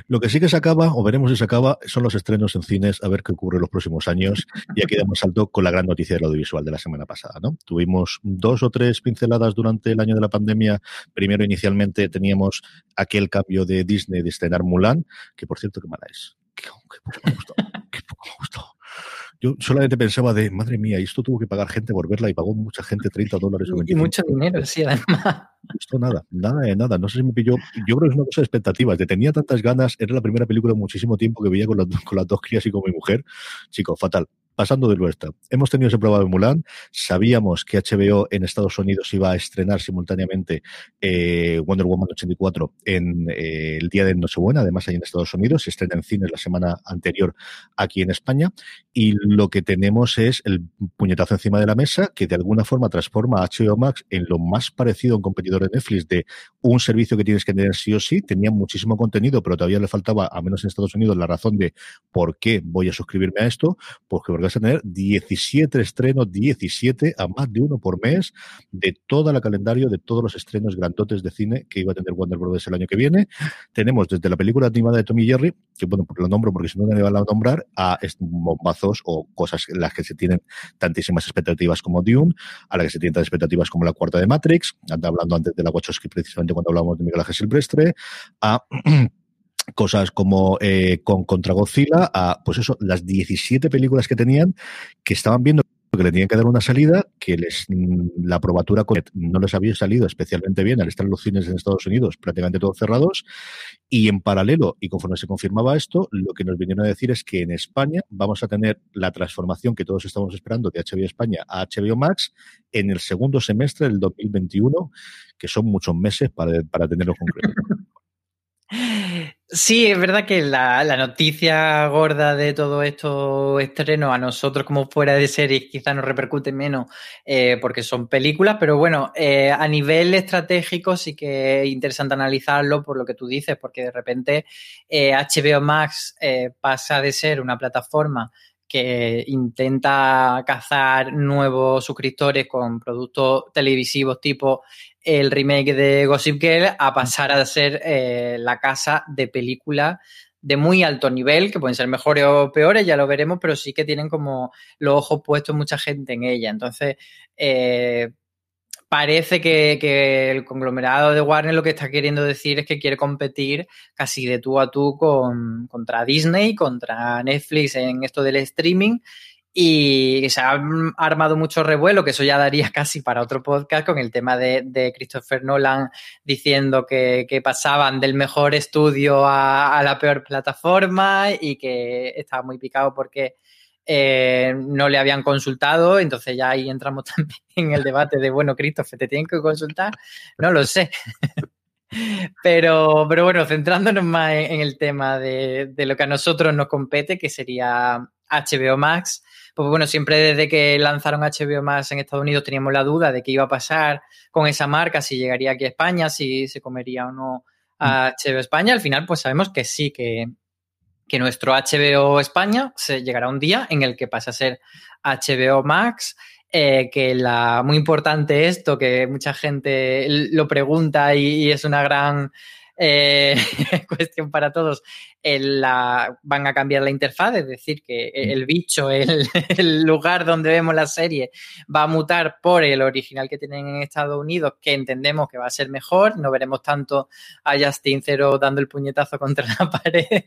Lo que sí que se acaba, o veremos si se acaba, son los estrenos en cines, a ver qué ocurre en los próximos años. Y aquí damos salto con la gran noticia del audiovisual de la semana pasada. ¿no? Tuvimos dos o tres pinceladas durante el año de la pandemia. Primero, inicialmente, teníamos aquel cambio de Disney de estrenar Mulan, que por cierto, qué mala es. Me gustó. Yo solamente pensaba de, madre mía, esto tuvo que pagar gente por verla y pagó mucha gente 30 dólares. y mucho dinero, sí, además. Esto nada, nada de nada. No sé si me pilló. Yo creo que es una cosa de expectativas. De tenía tantas ganas. Era la primera película de muchísimo tiempo que veía con, con las dos crías y con mi mujer. Chico, fatal pasando de nuestra. Hemos tenido ese prueba de Mulan, sabíamos que HBO en Estados Unidos iba a estrenar simultáneamente eh, Wonder Woman 84 en eh, el día de Nochebuena, además ahí en Estados Unidos, se estrena en cines la semana anterior aquí en España, y lo que tenemos es el puñetazo encima de la mesa que de alguna forma transforma a HBO Max en lo más parecido a un competidor de Netflix de un servicio que tienes que tener sí o sí, tenía muchísimo contenido, pero todavía le faltaba, a menos en Estados Unidos, la razón de por qué voy a suscribirme a esto, porque a tener 17 estrenos, 17 a más de uno por mes de todo el calendario de todos los estrenos grandotes de cine que iba a tener Warner Bros. el año que viene. Tenemos desde la película animada de Tommy Jerry, que bueno, porque lo nombro porque si no me van a nombrar, a bombazos o cosas en las que se tienen tantísimas expectativas como Dune, a las que se tienen tantas expectativas como la cuarta de Matrix, hablando antes de la Wachowski precisamente cuando hablamos de Miguel Ángel Silvestre, a cosas como eh, con contra Godzilla, a pues eso, las 17 películas que tenían que estaban viendo que le tenían que dar una salida, que les, mm, la probatura no les había salido especialmente bien al estar los cines en Estados Unidos prácticamente todos cerrados. Y en paralelo, y conforme se confirmaba esto, lo que nos vinieron a decir es que en España vamos a tener la transformación que todos estamos esperando de HBO España a HBO Max en el segundo semestre del 2021, que son muchos meses para, para tenerlo concreto. Sí, es verdad que la, noticia gorda de todo esto estreno a nosotros como fuera de series quizá nos repercute menos eh, porque son películas, pero bueno, eh, a nivel estratégico sí que es interesante analizarlo por lo que tú dices, porque de repente HBO eh, Max pasa de ser una plataforma que intenta cazar nuevos suscriptores con productos televisivos tipo el remake de Gossip Girl a pasar a ser eh, la casa de películas de muy alto nivel, que pueden ser mejores o peores, ya lo veremos, pero sí que tienen como los ojos puestos mucha gente en ella. Entonces, eh, parece que, el conglomerado de Warner lo que está queriendo decir es que quiere competir casi de tú a tú con, contra Disney, contra Netflix en esto del streaming. Y se ha armado mucho revuelo, que eso ya daría casi para otro podcast, con el tema de, Christopher Nolan diciendo que, pasaban del mejor estudio a, la peor plataforma y que estaba muy picado porque eh, no le habían consultado, entonces ya ahí entramos también en el debate de, bueno, Christopher, ¿te tienen que consultar? No lo sé. Pero, pero bueno, centrándonos más en, el tema de, lo que a nosotros nos compete, que sería HBO Max, pues bueno, siempre desde que lanzaron HBO Max en Estados Unidos teníamos la duda de qué iba a pasar con esa marca, si llegaría aquí a España, si se comería o no a HBO España. Al final, pues sabemos que sí, que, que nuestro HBO España se llegará un día en el que pasa a ser HBO Max. Eh, que la muy importante esto, que mucha gente lo pregunta y, es una gran eh, cuestión para todos, van a cambiar la interfaz, es decir, que mm. el bicho, el, lugar donde vemos la serie, va a mutar por el original que tienen en Estados Unidos, que entendemos que va a ser mejor, no veremos tanto a Justin Cero dando el puñetazo contra la pared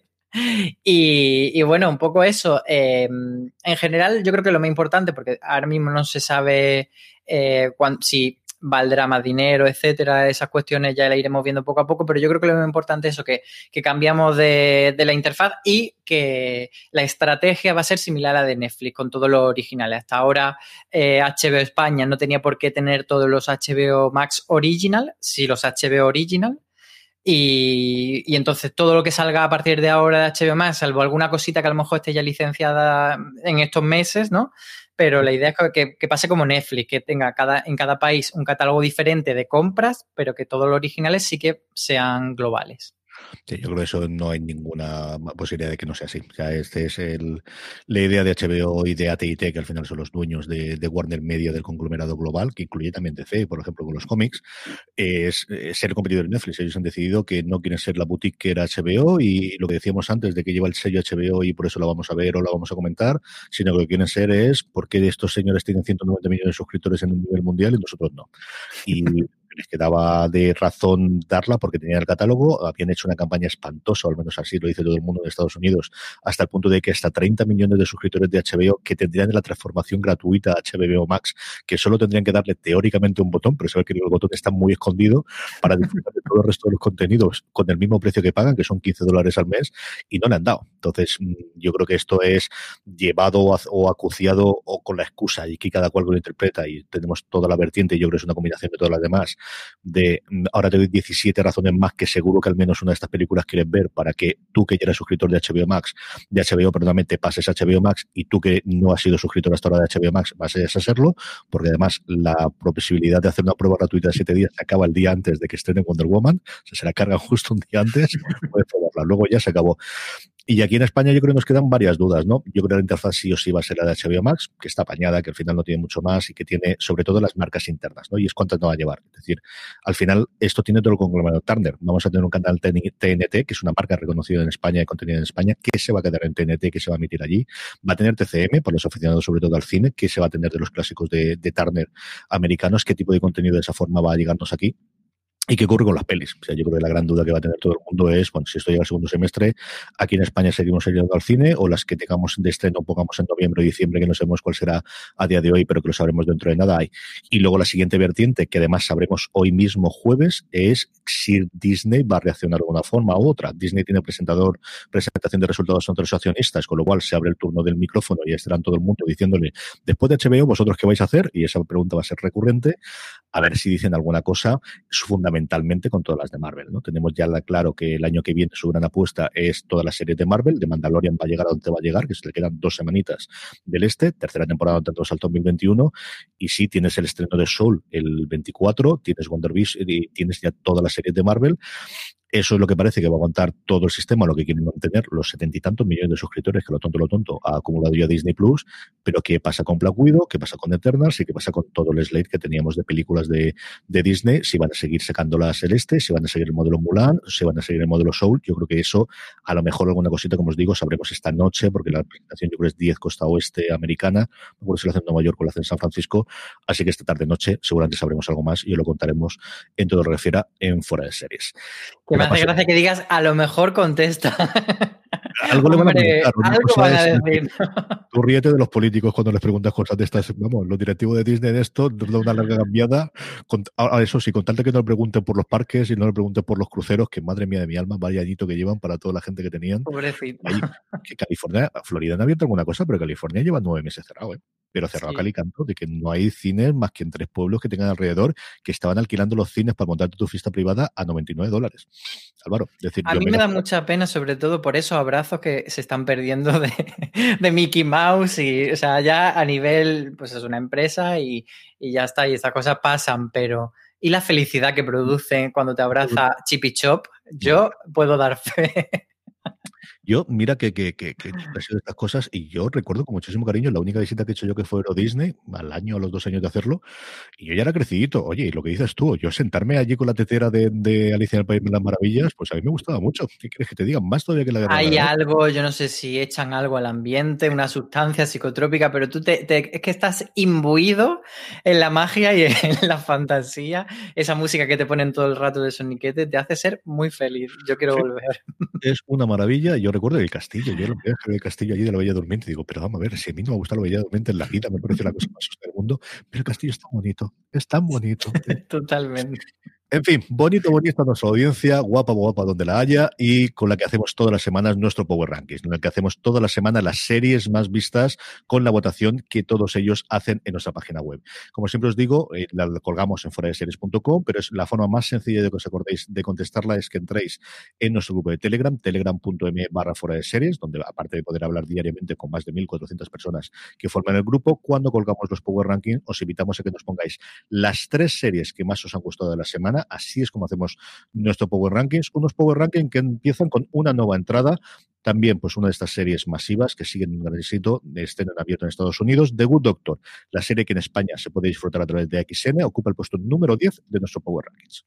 y, bueno, un poco eso. Eh, en general, yo creo que lo más importante, porque ahora mismo no se sabe eh, si valdrá más dinero, etcétera, esas cuestiones ya las iremos viendo poco a poco, pero yo creo que lo más importante es eso, que, cambiamos de, la interfaz y que la estrategia va a ser similar a la de Netflix con todo lo original. Hasta ahora HBO eh, España no tenía por qué tener todos los HBO Max Original, si los HBO Original, y, entonces todo lo que salga a partir de ahora de HBO Max, salvo alguna cosita que a lo mejor esté ya licenciada en estos meses, ¿no? Pero la idea es que, que, pase como Netflix, que tenga cada, en cada país un catálogo diferente de compras, pero que todos los originales sí que sean globales. Yo creo que eso no hay ninguna posibilidad de que no sea así. O sea, este es el, la idea de HBO y de AT&T, que al final son los dueños de, Warner Media del conglomerado global, que incluye también DC, por ejemplo, con los cómics, es, ser competidor en Netflix. Ellos han decidido que no quieren ser la boutique que era HBO y lo que decíamos antes de que lleva el sello HBO y por eso la vamos a ver o la vamos a comentar, sino que lo que quieren ser es por qué estos señores tienen 190 millones de suscriptores en un nivel mundial y nosotros no. Y les quedaba de razón darla porque tenían el catálogo, habían hecho una campaña espantosa, o al menos así lo dice todo el mundo de Estados Unidos, hasta el punto de que hasta 30 millones de suscriptores de HBO que tendrían la transformación gratuita a HBO Max, que solo tendrían que darle teóricamente un botón, pero sabe que el botón está muy escondido para disfrutar de todo el resto de los contenidos con el mismo precio que pagan, que son 15 dólares al mes, y no le han dado. Entonces, mm, yo creo que esto es llevado o acuciado o con la excusa, y que cada cual lo interpreta, y tenemos toda la vertiente, y yo creo que es una combinación de todas las demás, de ahora te doy 17 razones más que seguro que al menos una de estas películas quieres ver para que tú que ya eres suscriptor de HBO Max, de HBO, perdóname, te pases a HBO Max y tú que no has sido suscriptor hasta ahora de HBO Max vas a serlo, porque además la posibilidad de hacer una prueba gratuita de 7 días se acaba el día antes de que en Wonder Woman, se la cargan justo un día antes, puedes probarla, luego ya se acabó. Y aquí en España yo creo que nos quedan varias dudas, ¿no? Yo creo que la interfaz sí o sí va a ser la de HBO Max, que está apañada, que al final no tiene mucho más y que tiene sobre todo las marcas internas, ¿no? Y es cuántas no va a llevar. Es decir, al final esto tiene todo el conglomerado Turner. Vamos a tener un canal TNT, que es una marca reconocida en España y contenida en España, que se va a quedar en TNT, que se va a emitir allí. Va a tener TCM, por los aficionados sobre todo al cine, que se va a tener de los clásicos de, de Turner americanos, qué tipo de contenido de esa forma va a llegarnos aquí. ¿Y qué ocurre con las pelis? O sea, yo creo que la gran duda que va a tener todo el mundo es, bueno, si esto llega al segundo semestre, aquí en España seguimos yendo al cine o las que tengamos de estreno pongamos en noviembre o diciembre, que no sabemos cuál será a día de hoy, pero que lo sabremos dentro de nada. Y luego la siguiente vertiente, que además sabremos hoy mismo jueves, es si Disney va a reaccionar de una forma u otra. Disney tiene presentador, presentación de resultados entre los accionistas, con lo cual se abre el turno del micrófono y estarán todo el mundo diciéndole, después de HBO, ¿vosotros qué vais a hacer? Y esa pregunta va a ser recurrente. A ver si dicen alguna cosa fundamental fundamentalmente con todas las de Marvel. ¿no? Tenemos ya claro que el año que viene su gran apuesta es todas las series de Marvel. De Mandalorian va a llegar a donde va a llegar, que se le quedan dos semanitas del este, tercera temporada tanto salto 2021. Y sí, tienes el estreno de Soul el 24, tienes Wonder Vision y tienes ya todas las series de Marvel. Eso es lo que parece que va a aguantar todo el sistema, lo que quieren mantener los setenta y tantos millones de suscriptores que lo tonto, lo tonto ha acumulado ya Disney Plus. Pero ¿qué pasa con Black Widow? ¿Qué pasa con Eternals? ¿Y qué pasa con todo el slate que teníamos de películas de, de Disney? Si van a seguir sacando la Celeste, si van a seguir el modelo Mulan, si van a seguir el modelo Soul. Yo creo que eso, a lo mejor alguna cosita, como os digo, sabremos esta noche, porque la presentación yo creo es 10 costa oeste americana. No si la hacen en Nueva York o la hacen en San Francisco. Así que esta tarde noche seguramente sabremos algo más y lo contaremos en todo lo que refiera en Fuera de Series. Me hace gracia que digas, a lo mejor contesta. Algo le van a decir. Tú ríete de los políticos cuando les preguntas cosas de estas. Vamos, los directivos de Disney de esto, de una larga cambiada. a eso sí, con que no le pregunten por los parques y no le pregunten por los cruceros, que madre mía de mi alma, vaya añito que llevan para toda la gente que tenían. Pobrecito. que California, Florida no ha abierto alguna cosa, pero California lleva nueve meses cerrado, ¿eh? pero cerrado sí. Canto, de que no hay cines más que en tres pueblos que tengan alrededor que estaban alquilando los cines para montarte tu fiesta privada a 99 dólares. Álvaro, decir, a mí me, me da mucha pena, sobre todo por esos abrazos que se están perdiendo de, de, Mickey Mouse y, o sea, ya a nivel, pues es una empresa y, y ya está, y estas cosas pasan, pero y la felicidad que producen cuando te abraza Chippy Chop, yo puedo dar fe. Yo, mira que, que, que, que he sido estas cosas y yo recuerdo con muchísimo cariño la única visita que he hecho yo que fue Euro Disney, al año o los dos años de hacerlo, y yo ya era crecidito. Oye, y lo que dices tú, yo sentarme allí con la tetera de, de Alicia en el País de las Maravillas, pues a mí me gustaba mucho. ¿Qué crees que te digan? Más todavía que la guerra. Hay algo, yo no sé si echan algo al ambiente, una sustancia psicotrópica, pero tú te, te, es que estás imbuido en la magia y en la fantasía. Esa música que te ponen todo el rato de soniquete te hace ser muy feliz. Yo quiero sí, volver. Es una maravilla. Yo recuerdo el castillo, yo lo que el castillo allí de la Bella Durmiente, digo, pero vamos a ver, si a mí no me gusta la Bella Durmiente en la vida, me parece la cosa más del mundo, pero el castillo es tan bonito, es tan bonito. Totalmente. En fin, bonito, bonita nuestra audiencia, guapa, guapa donde la haya y con la que hacemos todas las semanas nuestro Power Rankings, en el que hacemos todas las semanas las series más vistas con la votación que todos ellos hacen en nuestra página web. Como siempre os digo, eh, la colgamos en foradeseries.com, pero es la forma más sencilla de que os acordéis de contestarla es que entréis en nuestro grupo de Telegram, telegram.me barra fuera de series, donde aparte de poder hablar diariamente con más de 1.400 personas que forman el grupo, cuando colgamos los Power Rankings os invitamos a que nos pongáis las tres series que más os han gustado de la semana Así es como hacemos nuestro Power Rankings. Unos Power Rankings que empiezan con una nueva entrada. También, pues, una de estas series masivas que siguen un gran éxito, estén en abierto en Estados Unidos, The Good Doctor, la serie que en España se puede disfrutar a través de XN, ocupa el puesto número 10 de nuestro Power Rankings.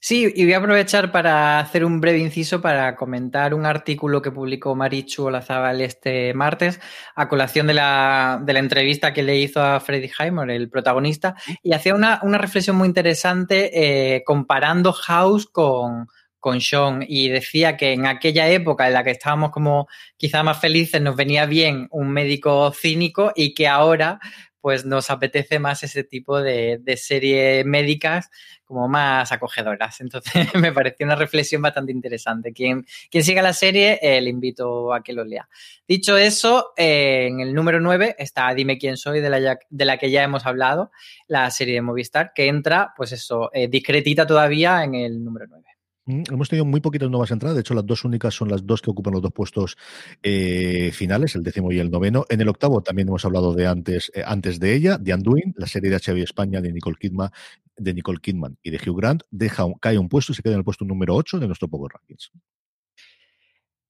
Sí, y voy a aprovechar para hacer un breve inciso para comentar un artículo que publicó Marichu Olazábal este martes a colación de la, entrevista que le hizo a Freddy Heimer, el protagonista, y hacía una, una reflexión muy interesante eh, comparando House con, con Sean y decía que en aquella época en la que estábamos como quizá más felices nos venía bien un médico cínico y que ahora pues nos apetece más ese tipo de, de series médicas como más acogedoras. Entonces me pareció una reflexión bastante interesante. Quien, quien siga la serie, eh, le invito a que lo lea. Dicho eso, eh, en el número 9 está Dime quién soy, de la, de la que ya hemos hablado, la serie de Movistar, que entra, pues eso, eh, discretita todavía en el número 9. Mm, hemos tenido muy poquitas nuevas entradas, de hecho las dos únicas son las dos que ocupan los dos puestos eh, finales, el décimo y el noveno. En el octavo también hemos hablado de antes, eh, antes de ella, de Anduin, la serie de HBO España de Nicole Kidman, de Nicole Kidman y de Hugh Grant, deja, cae un puesto y se queda en el puesto número 8 de nuestro Power Rankings.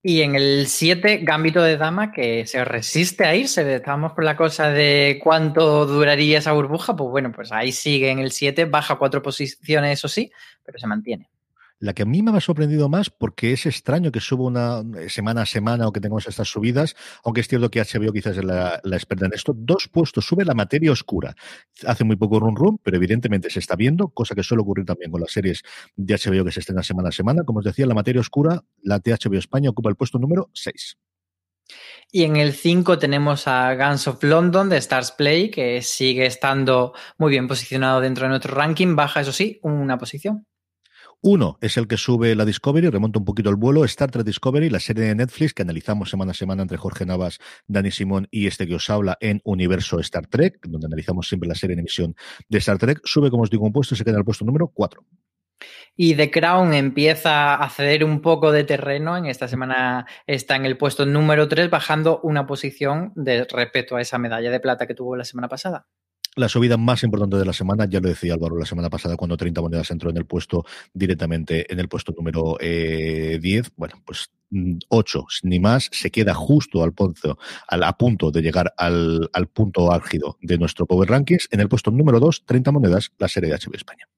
Y en el 7, Gambito de Dama, que se resiste a irse. Estábamos con la cosa de cuánto duraría esa burbuja. Pues bueno, pues ahí sigue en el 7, baja cuatro posiciones, eso sí, pero se mantiene. La que a mí me ha sorprendido más porque es extraño que suba una eh, semana a semana o que tengamos estas subidas, aunque es cierto que HBO quizás es la, experta en esto. Dos puestos, sube la materia oscura. Hace muy poco run run, pero evidentemente se está viendo, cosa que suele ocurrir también con las series de HBO que se estrenan semana a semana. Como os decía, la materia oscura, la de España ocupa el puesto número 6. Y en el 5 tenemos a Guns of London de Stars Play, que sigue estando muy bien posicionado dentro de nuestro ranking. Baja, eso sí, una posición. Uno es el que sube la Discovery, remonta un poquito el vuelo, Star Trek Discovery, la serie de Netflix que analizamos semana a semana entre Jorge Navas, Dani Simón y este que os habla en Universo Star Trek, donde analizamos siempre la serie en emisión de Star Trek. Sube, como os digo, un puesto y se queda en el puesto número 4. Y The Crown empieza a ceder un poco de terreno. En esta semana está en el puesto número 3, bajando una posición de respecto a esa medalla de plata que tuvo la semana pasada la subida más importante de la semana, ya lo decía Álvaro la semana pasada cuando 30 monedas entró en el puesto directamente en el puesto número 10, eh, bueno, pues 8 mm, ni más, se queda justo al, punto, al a punto de llegar al, al punto álgido de nuestro Power Rankings. En el puesto número 2, 30 monedas, la serie de HB España.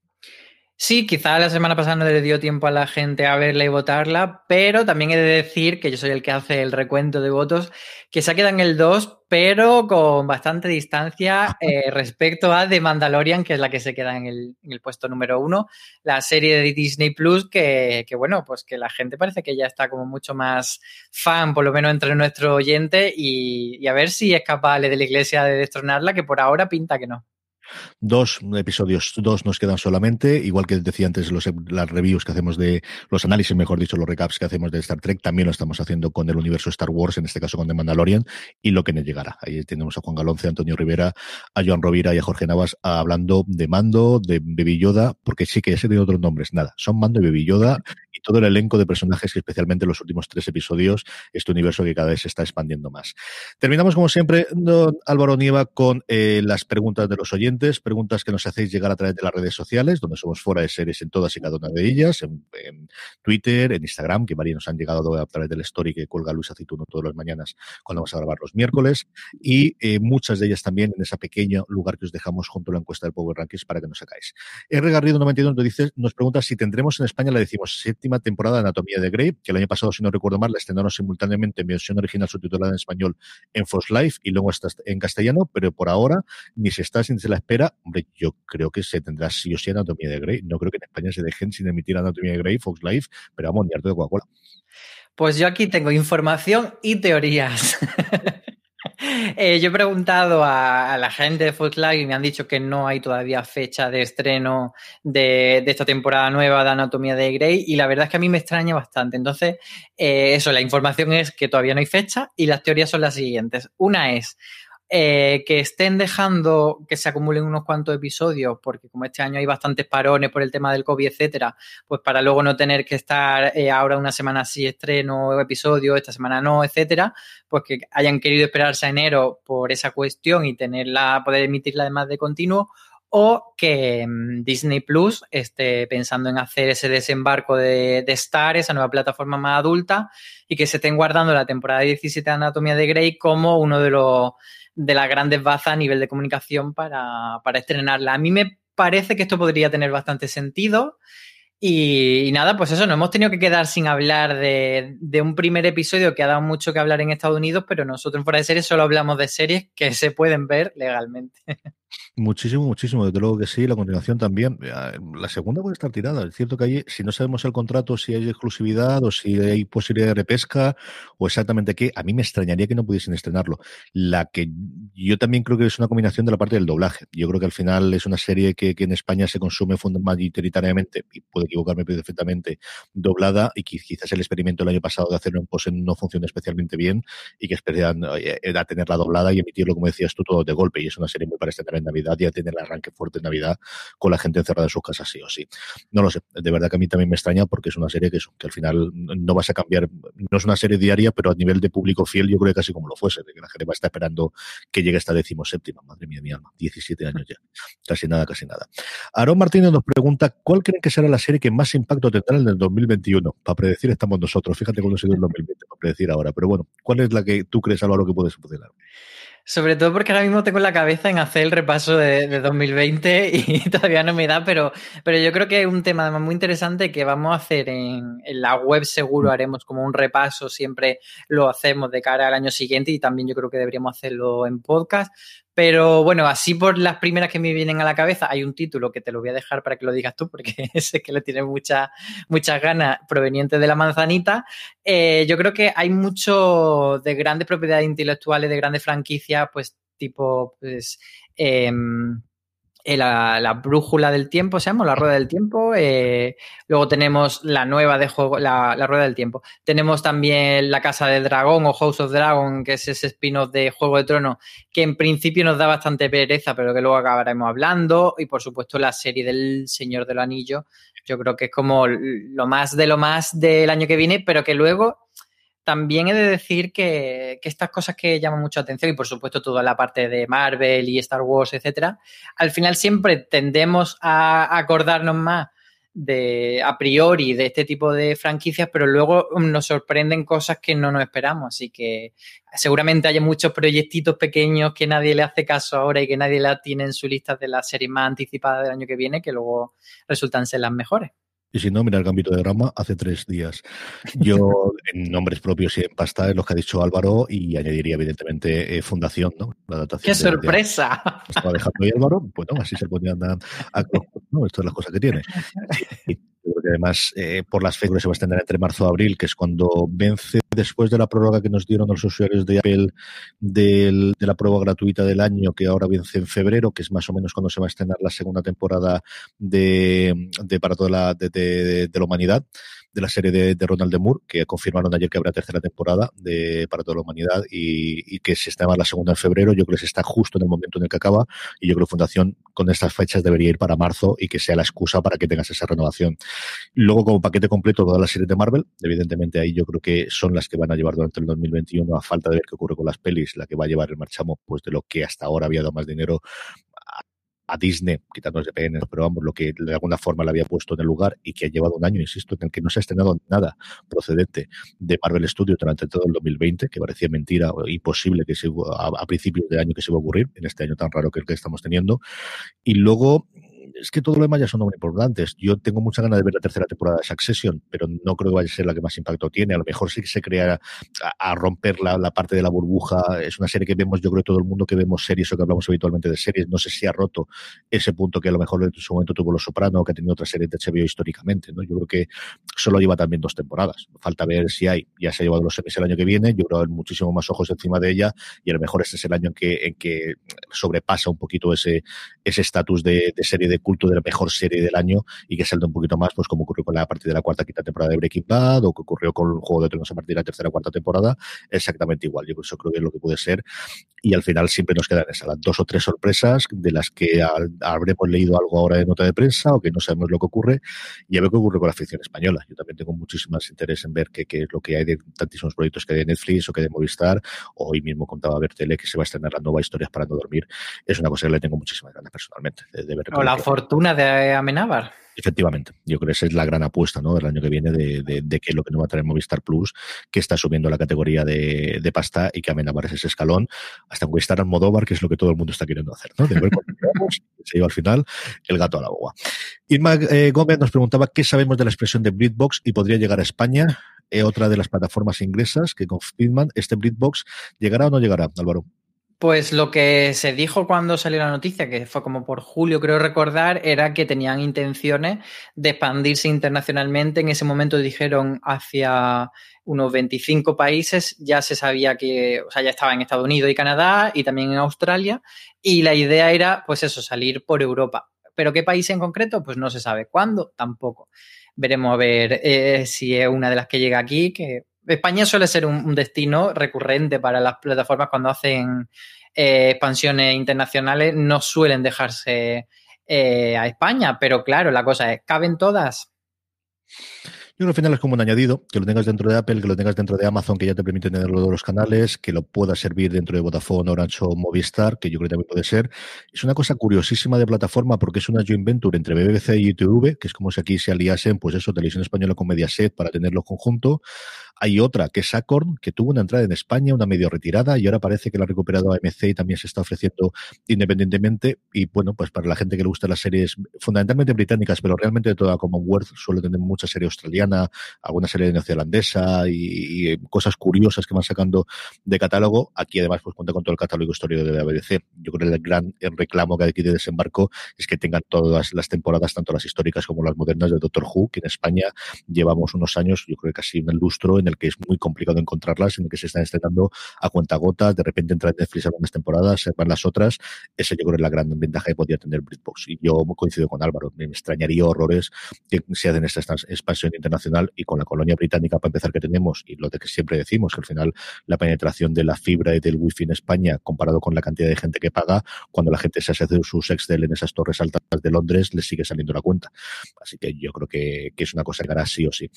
Sí, quizá la semana pasada no le dio tiempo a la gente a verla y votarla, pero también he de decir que yo soy el que hace el recuento de votos, que se ha quedado en el 2, pero con bastante distancia eh, respecto a The Mandalorian, que es la que se queda en el, puesto número 1, la serie de Disney Plus, que, bueno, pues que la gente parece que ya está como mucho más fan, por lo menos entre nuestro oyente, y, y a ver si es capaz de la iglesia de destronarla, que por ahora pinta que no. Dos episodios, dos nos quedan solamente, igual que decía antes, los, las reviews que hacemos de los análisis, mejor dicho, los recaps que hacemos de Star Trek, también lo estamos haciendo con el universo Star Wars, en este caso con The Mandalorian, y lo que nos llegará. Ahí tenemos a Juan Galonce, a Antonio Rivera, a Joan Rovira y a Jorge Navas hablando de Mando, de Baby Yoda, porque sí que he tenido otros nombres, nada, son Mando y Baby Yoda todo el elenco de personajes que especialmente en los últimos tres episodios, este universo que cada vez se está expandiendo más. Terminamos como siempre, don Álvaro Nieva, con eh, las preguntas de los oyentes preguntas que nos hacéis llegar a través de las redes sociales, donde somos fuera de series en todas y cada una de ellas, en, Twitter, en Instagram, que varios nos han llegado a través del story que cuelga Luis Aceituno todas las mañanas cuando vamos a grabar los miércoles, y eh, muchas de ellas también en ese pequeño lugar que os dejamos junto a la encuesta del Power Rankings para que nos sacáis. R. Garrido 92 nos, dice, nos pregunta si tendremos en España la decimos temporada de Anatomía de Grey, que el año pasado, si no recuerdo mal, la estrenaron simultáneamente en versión original subtitulada en español en Fox Life y luego en castellano, pero por ahora ni se está ni se la espera, hombre, yo creo que se tendrá sí o sí Anatomía de Grey. No creo que en España se dejen sin emitir Anatomía de Grey, Fox Life, pero vamos, ni harto de Coca-Cola. Pues yo aquí tengo información y teorías. Eh, yo he preguntado a, la gente de Live y me han dicho que no hay todavía fecha de estreno de, esta temporada nueva de Anatomía de Grey y la verdad es que a mí me extraña bastante. Entonces, eh, eso, la información es que todavía no hay fecha y las teorías son las siguientes. Una es, eh, que estén dejando que se acumulen unos cuantos episodios, porque como este año hay bastantes parones por el tema del COVID, etcétera, pues para luego no tener que estar eh, ahora una semana así estreno episodio, esta semana no, etcétera, pues que hayan querido esperarse a enero por esa cuestión y tenerla, poder emitirla además de continuo, o que mm, Disney Plus esté pensando en hacer ese desembarco de, de, Star, esa nueva plataforma más adulta, y que se estén guardando la temporada 17 de Anatomía de Grey como uno de los de las grandes bazas a nivel de comunicación para, para estrenarla. A mí me parece que esto podría tener bastante sentido. Y, nada, pues eso, nos hemos tenido que quedar sin hablar de, de, un primer episodio que ha dado mucho que hablar en Estados Unidos, pero nosotros en Fuera de Series solo hablamos de series que se pueden ver legalmente. Muchísimo, muchísimo, desde luego que sí. La continuación también. La segunda puede estar tirada. Es cierto que si no sabemos el contrato, si hay exclusividad o si hay posibilidad de repesca o exactamente qué, a mí me extrañaría que no pudiesen estrenarlo. La que yo también creo que es una combinación de la parte del doblaje. Yo creo que al final es una serie que, que en España se consume mayoritariamente, y puedo equivocarme perfectamente, doblada, y quizás el experimento el año pasado de hacerlo en pose no funcione especialmente bien y que esperan a tenerla doblada y emitirlo, como decías tú, todo de golpe. Y es una serie muy para estrenar en Navidad, ya tiene el arranque fuerte en Navidad con la gente encerrada en sus casas sí o sí. No lo sé, de verdad que a mí también me extraña porque es una serie que, que al final no vas a cambiar, no es una serie diaria, pero a nivel de público fiel yo creo que casi como lo fuese, de que la gente va a estar esperando que llegue esta decimoséptima, madre mía, mi alma, 17 años ya, casi nada, casi nada. Aaron Martínez nos pregunta, ¿cuál creen que será la serie que más impacto tendrá en el 2021? Para predecir estamos nosotros, fíjate cuándo ha sido el 2020, para predecir ahora, pero bueno, ¿cuál es la que tú crees, Álvaro, que puede funcionar? Sobre todo porque ahora mismo tengo la cabeza en hacer el repaso de, 2020 y todavía no me da, pero, pero yo creo que es un tema muy interesante que vamos a hacer en, en, la web, seguro haremos como un repaso, siempre lo hacemos de cara al año siguiente y también yo creo que deberíamos hacerlo en podcast, pero bueno, así por las primeras que me vienen a la cabeza, hay un título que te lo voy a dejar para que lo digas tú, porque sé que le tienes muchas muchas ganas proveniente de la manzanita. Eh, yo creo que hay mucho de grandes propiedades intelectuales, de grandes franquicias, pues tipo, pues, em, la, brújula del tiempo, se llama, la rueda del tiempo. Eh, luego tenemos la nueva de juego, la, rueda del tiempo. Tenemos también la Casa del Dragón o House of Dragon, que es ese spin-off de Juego de Tronos, que en principio nos da bastante pereza, pero que luego acabaremos hablando. Y por supuesto la serie del Señor del Anillo. Yo creo que es como lo más de lo más del año que viene, pero que luego también he de decir que, estas cosas que llaman mucho atención, y por supuesto toda la parte de Marvel y Star Wars, etcétera, al final siempre tendemos a acordarnos más de a priori de este tipo de franquicias, pero luego nos sorprenden cosas que no nos esperamos. Así que seguramente hay muchos proyectitos pequeños que nadie le hace caso ahora y que nadie la tiene en su lista de las series más anticipadas del año que viene, que luego resultan ser las mejores. Y si no, mira el Gambito de Rama hace tres días. Yo, en nombres propios y en pasta, en los que ha dicho Álvaro, y añadiría, evidentemente, eh, Fundación, ¿no? La ¡Qué sorpresa! estaba dejando ahí Álvaro, bueno, así se podían dar a, ¿no? Esto es las cosas que tiene. Yo creo que además, eh, por las fechas se va a extender entre marzo y abril, que es cuando vence después de la prórroga que nos dieron los usuarios de Apple de la prueba gratuita del año, que ahora vence en febrero, que es más o menos cuando se va a estrenar la segunda temporada de, para toda la, de la humanidad de la serie de, de, Ronald de Moore, que confirmaron ayer que habrá tercera temporada de para toda la humanidad y, que se estaba la segunda en febrero. Yo creo que se está justo en el momento en el que acaba y yo creo que Fundación con estas fechas debería ir para marzo y que sea la excusa para que tengas esa renovación. Luego, como paquete completo, todas las series de Marvel, evidentemente ahí yo creo que son las que van a llevar durante el 2021, a falta de ver qué ocurre con las pelis, la que va a llevar el marchamo pues de lo que hasta ahora había dado más dinero a Disney, quitándonos de PN, pero vamos, lo que de alguna forma le había puesto en el lugar y que ha llevado un año, insisto, en el que no se ha estrenado nada procedente de Marvel Studios durante todo el 2020, que parecía mentira o imposible que se, a, a principios de año que se iba a ocurrir, en este año tan raro que el que estamos teniendo. Y luego es que todo lo demás ya son muy importantes. Yo tengo mucha ganas de ver la tercera temporada de Succession, pero no creo que vaya a ser la que más impacto tiene. A lo mejor sí que se crea a, romper la, parte de la burbuja. Es una serie que vemos, yo creo, todo el mundo que vemos series o que hablamos habitualmente de series. No sé si ha roto ese punto que a lo mejor en su momento tuvo Los Soprano, que ha tenido otra serie de HBO históricamente. ¿no? Yo creo que solo lleva también dos temporadas. Falta ver si hay. Ya se ha llevado los series el año que viene. Yo creo que hay muchísimo más ojos encima de ella y a lo mejor este es el año en que, en que sobrepasa un poquito ese estatus de, de serie de culto de la mejor serie del año y que salga un poquito más, pues como ocurrió con la a partir de la cuarta quinta temporada de Breaking Bad o que ocurrió con el Juego de Tronos a partir de la tercera cuarta temporada, exactamente igual. Yo eso creo que es lo que puede ser y al final siempre nos quedan esas dos o tres sorpresas de las que habremos leído algo ahora de nota de prensa o que no sabemos lo que ocurre y a ver qué ocurre con la ficción española. Yo también tengo muchísimo interés en ver qué, es lo que hay de tantísimos proyectos que hay de Netflix o que de Movistar. Hoy mismo contaba Bertele que se va a estrenar la nueva Historias para no dormir. Es una cosa que le tengo muchísimas ganas personalmente de, ver. O la fortuna de Amenábar. Efectivamente, yo creo que esa es la gran apuesta ¿no? del año que viene de, de, que es lo que nos va a traer Movistar Plus, que está subiendo la categoría de, pasta y que Amenábar es ese escalón hasta conquistar al Modóvar, que es lo que todo el mundo está queriendo hacer. ¿no? De ver se lleva al final el gato a la agua. Irma eh, Gómez nos preguntaba qué sabemos de la expresión de Britbox y podría llegar a España, eh, otra de las plataformas inglesas que con ¿este Britbox llegará o no llegará, Álvaro? Pues lo que se dijo cuando salió la noticia, que fue como por julio, creo recordar, era que tenían intenciones de expandirse internacionalmente. En ese momento dijeron hacia unos 25 países, ya se sabía que, o sea, ya estaba en Estados Unidos y Canadá y también en Australia. Y la idea era, pues eso, salir por Europa. ¿Pero qué país en concreto? Pues no se sabe. ¿Cuándo? Tampoco. Veremos a ver eh, si es una de las que llega aquí, que España suele ser un, destino recurrente para las plataformas cuando hacen eh, expansiones internacionales, no suelen dejarse eh, a España, pero claro, la cosa es, ¿caben todas? Yo creo que al final es como un añadido, que lo tengas dentro de Apple, que lo tengas dentro de Amazon, que ya te permite tenerlo de los canales, que lo pueda servir dentro de Vodafone, Orange Movistar, que yo creo que también puede ser. Es una cosa curiosísima de plataforma porque es una joint venture entre BBC y YouTube, que es como si aquí se aliasen, pues eso, Televisión Española con Mediaset para tenerlo conjunto. Hay otra que es Acorn, que tuvo una entrada en España, una medio retirada, y ahora parece que la ha recuperado AMC y también se está ofreciendo independientemente. Y bueno, pues para la gente que le gusta las series fundamentalmente británicas, pero realmente de toda Commonwealth, suele tener mucha serie australiana, alguna serie neozelandesa y, y, cosas curiosas que van sacando de catálogo. Aquí además pues cuenta con todo el catálogo histórico de la BBC. Yo creo que el gran reclamo que hay aquí de desembarco es que tengan todas las temporadas, tanto las históricas como las modernas de Doctor Who, que en España llevamos unos años, yo creo que casi un lustro en el que es muy complicado encontrarlas, en el que se están estrenando a cuentagotas, de repente entra en Netflix algunas temporadas, se van las otras, ese yo creo es la gran ventaja que podría tener BritBox. Y yo coincido con Álvaro, me extrañaría horrores que se hacen esta expansión internacional y con la colonia británica para empezar que tenemos, y lo de que siempre decimos, que al final la penetración de la fibra y del wifi en España, comparado con la cantidad de gente que paga, cuando la gente se hace su Excel en esas torres altas de Londres, les sigue saliendo la cuenta. Así que yo creo que, que es una cosa que hará sí o sí.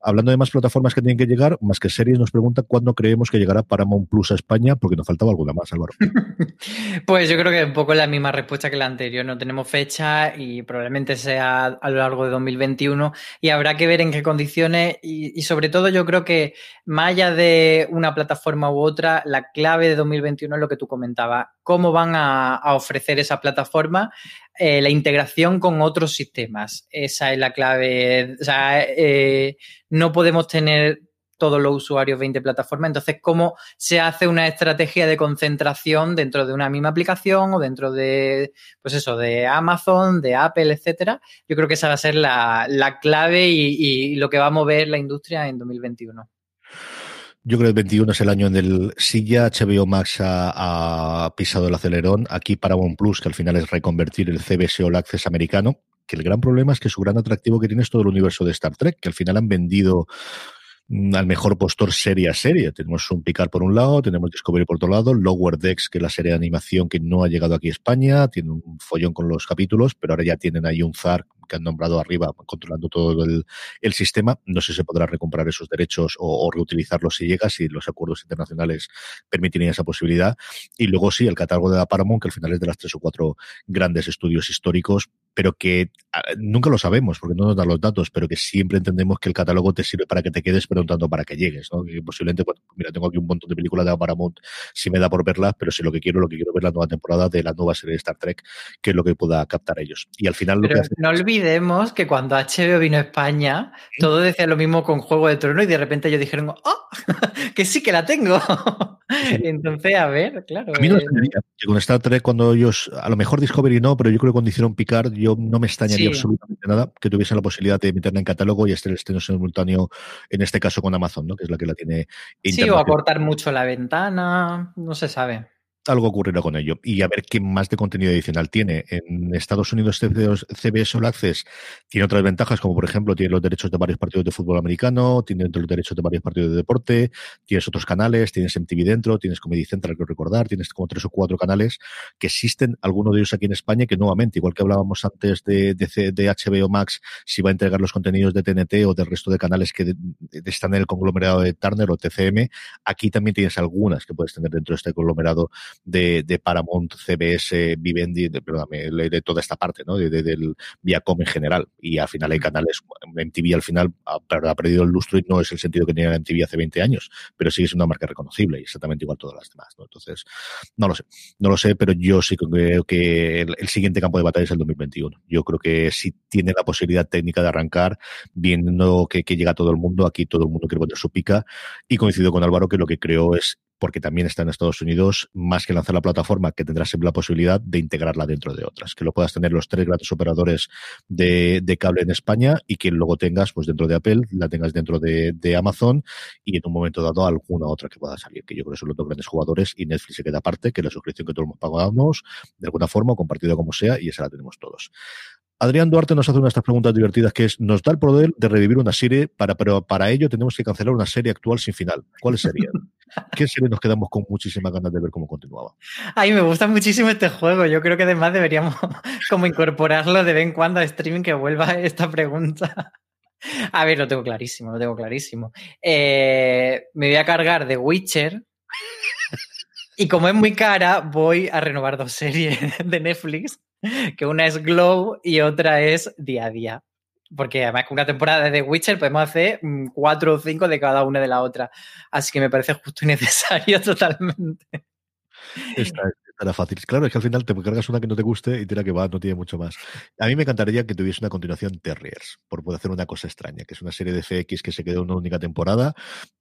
Hablando de más plataformas que tienen que llegar, más que series, nos pregunta cuándo creemos que llegará Paramount Plus a España, porque nos faltaba alguna más, Álvaro. pues yo creo que un poco la misma respuesta que la anterior. No tenemos fecha y probablemente sea a lo largo de 2021 y habrá que ver en qué condiciones y, sobre todo yo creo que más allá de una plataforma u otra, la clave de 2021 es lo que tú comentabas. ¿Cómo van a, a ofrecer esa plataforma? Eh, la integración con otros sistemas. Esa es la clave. O sea, eh, no podemos tener todos los usuarios 20 plataformas. Entonces, ¿cómo se hace una estrategia de concentración dentro de una misma aplicación o dentro de, pues eso, de Amazon, de Apple, etcétera? Yo creo que esa va a ser la, la clave y, lo que va a mover la industria en 2021. Yo creo que el 21 es el año en el si ya HBO Max ha, pisado el acelerón, aquí para Plus, que al final es reconvertir el CBS All Access americano, que el gran problema es que su gran atractivo que tiene es todo el universo de Star Trek, que al final han vendido al mejor postor serie a serie. Tenemos un Picard por un lado, tenemos Discovery por otro lado, Lower Decks, que es la serie de animación que no ha llegado aquí a España, tiene un follón con los capítulos, pero ahora ya tienen ahí un ZAR que han nombrado arriba, controlando todo el, el sistema. No sé si se podrá recomprar esos derechos o, o, reutilizarlos si llega, si los acuerdos internacionales permitirían esa posibilidad. Y luego sí, el catálogo de la Paramount, que al final es de las tres o cuatro grandes estudios históricos, pero que nunca lo sabemos porque no nos dan los datos, pero que siempre entendemos que el catálogo te sirve para que te quedes, pero no tanto para que llegues, ¿no? Y posiblemente, mira, tengo aquí un montón de películas de Paramount, si me da por verlas, pero si lo que quiero, lo que quiero ver la nueva temporada de la nueva serie de Star Trek, que es lo que pueda captar ellos. Y al final pero lo que hace no olvidemos que cuando HBO vino a España, todo decía lo mismo con Juego de Tronos y de repente ellos dijeron, ¡oh! que sí que la tengo. Entonces, a ver, claro. A mí no me extrañaría que con Star Trek, cuando ellos, a lo mejor Discovery no, pero yo creo que cuando hicieron Picard, yo no me extrañaría sí. absolutamente nada que tuviesen la posibilidad de meterla en catálogo y este estreno simultáneo, en este caso con Amazon, ¿no? que es la que la tiene. Sí, o acortar mucho la ventana, no se sabe algo ocurrirá con ello. Y a ver qué más de contenido adicional tiene. En Estados Unidos, CBS All Access tiene otras ventajas, como por ejemplo, tiene los derechos de varios partidos de fútbol americano, tiene los derechos de varios partidos de deporte, tienes otros canales, tienes MTV dentro, tienes Comedy Central, creo recordar, tienes como tres o cuatro canales que existen, algunos de ellos aquí en España, que nuevamente, igual que hablábamos antes de, de, de HBO Max, si va a entregar los contenidos de TNT o del resto de canales que están en el conglomerado de Turner o TCM, aquí también tienes algunas que puedes tener dentro de este conglomerado de, de Paramount, CBS, Vivendi, de, perdóname, de, toda esta parte, ¿no? De, de, del Viacom en general. Y al final hay canales, MTV al final ha, ha, perdido el lustro y no es el sentido que tenía MTV hace 20 años, pero sigue siendo una marca reconocible y exactamente igual todas las demás, ¿no? Entonces, no lo sé, no lo sé, pero yo sí creo que el, el siguiente campo de batalla es el 2021. Yo creo que si tiene la posibilidad técnica de arrancar, viendo que, que llega todo el mundo, aquí todo el mundo quiere poner su pica, y coincido con Álvaro que lo que creo es porque también está en Estados Unidos, más que lanzar la plataforma, que tendrás siempre la posibilidad de integrarla dentro de otras, que lo puedas tener los tres grandes operadores de, cable en España y que luego tengas pues dentro de Apple, la tengas dentro de, Amazon y en un momento dado alguna otra que pueda salir, que yo creo que son los dos grandes jugadores y Netflix se queda aparte, que la suscripción que todos pagamos, de alguna forma, o compartido como sea, y esa la tenemos todos. Adrián Duarte nos hace una de estas preguntas divertidas que es, nos da el poder de revivir una serie, para, pero para ello tenemos que cancelar una serie actual sin final. ¿Cuáles serían? ¿Qué serie nos quedamos con muchísimas ganas de ver cómo continuaba? Ay, me gusta muchísimo este juego. Yo creo que además deberíamos como incorporarlo de vez en cuando a streaming que vuelva esta pregunta. A ver, lo tengo clarísimo, lo tengo clarísimo. Eh, me voy a cargar de Witcher. Y como es muy cara, voy a renovar dos series de Netflix, que una es Glow y otra es Día a Día. Porque además con una temporada de The Witcher podemos hacer mm, cuatro o cinco de cada una de la otra. Así que me parece justo y necesario totalmente. Esta, era fácil. Claro, es que al final te cargas una que no te guste y tira que va, no tiene mucho más. A mí me encantaría que tuviese una continuación Terriers, por poder hacer una cosa extraña, que es una serie de FX que se quedó en una única temporada,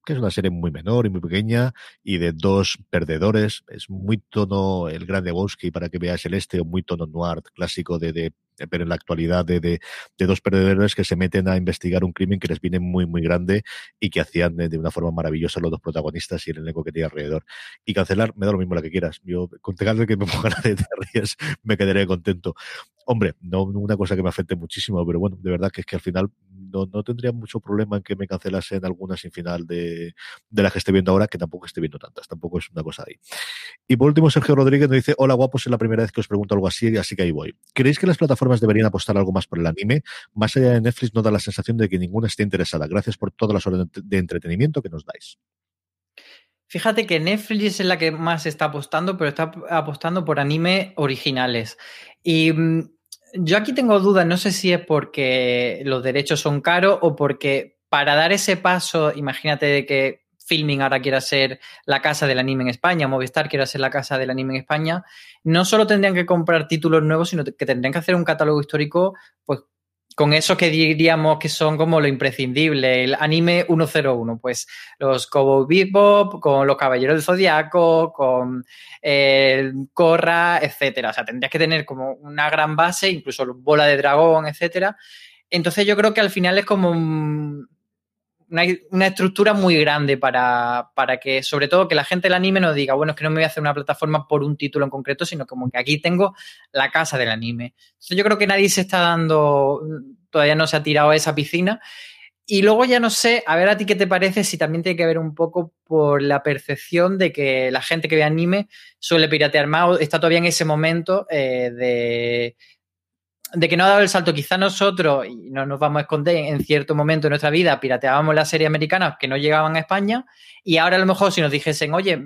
que es una serie muy menor y muy pequeña, y de dos perdedores. Es muy tono el Grande Lebowski para que veas el este, o muy tono noir clásico de, de pero en la actualidad de, de, dos perdedores que se meten a investigar un crimen que les viene muy, muy grande y que hacían de, una forma maravillosa los dos protagonistas y el elenco que tiene alrededor. Y cancelar, me da lo mismo la que quieras. Yo, con que me ponga la de me quedaré contento. Hombre, no una cosa que me afecte muchísimo, pero bueno, de verdad que es que al final no, no tendría mucho problema en que me cancelasen algunas sin final de, de las que estoy viendo ahora, que tampoco estoy viendo tantas, tampoco es una cosa ahí. Y por último, Sergio Rodríguez nos dice, hola guapos, es la primera vez que os pregunto algo así, así que ahí voy. ¿Creéis que las plataformas deberían apostar algo más por el anime? Más allá de Netflix no da la sensación de que ninguna esté interesada. Gracias por todas las horas de entretenimiento que nos dais. Fíjate que Netflix es la que más está apostando, pero está apostando por anime originales. Y mm, yo aquí tengo dudas, no sé si es porque los derechos son caros o porque para dar ese paso, imagínate que Filming ahora quiera ser la casa del anime en España, Movistar quiera ser la casa del anime en España, no solo tendrían que comprar títulos nuevos, sino que tendrían que hacer un catálogo histórico pues con eso que diríamos que son como lo imprescindible, el anime 101, pues los Cowboy Bebop, con los Caballeros del Zodiaco, con el eh, Corra, etcétera. O sea, tendrías que tener como una gran base, incluso Bola de Dragón, etcétera. Entonces yo creo que al final es como un, una, estructura muy grande para, para, que, sobre todo, que la gente del anime no diga, bueno, es que no me voy a hacer una plataforma por un título en concreto, sino como que aquí tengo la casa del anime. Entonces yo creo que nadie se está dando, todavía no se ha tirado a esa piscina. Y luego ya no sé, a ver a ti qué te parece, si también tiene que ver un poco por la percepción de que la gente que ve anime suele piratear más, está todavía en ese momento eh, de de que no ha dado el salto. Quizá nosotros, y no nos vamos a esconder, en cierto momento de nuestra vida pirateábamos las series americanas que no llegaban a España y ahora a lo mejor si nos dijesen, oye,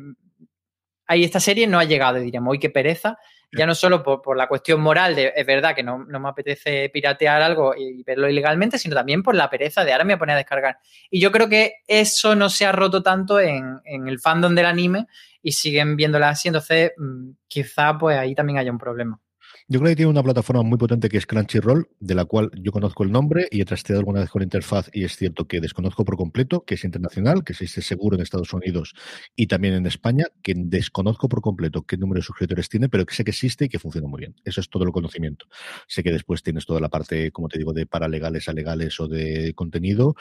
ahí esta serie no ha llegado, y diríamos, uy, qué pereza. Ya no solo por, la cuestión moral de, es verdad que no, me apetece piratear algo y verlo ilegalmente, sino también por la pereza de ahora me voy a poner a descargar. Y yo creo que eso no se ha roto tanto en, en el fandom del anime y siguen viéndola así, entonces mm, quizá pues ahí también haya un problema. Yo creo que tiene una plataforma muy potente que es Crunchyroll, de la cual yo conozco el nombre y he trasteado alguna vez con la interfaz y es cierto que desconozco por completo, que es internacional, que existe seguro en Estados Unidos y también en España, que desconozco por completo qué número de suscriptores tiene, pero que sé que existe y que funciona muy bien. Eso es todo el conocimiento. Sé que después tienes toda la parte, como te digo, de paralegales a legales o de contenido,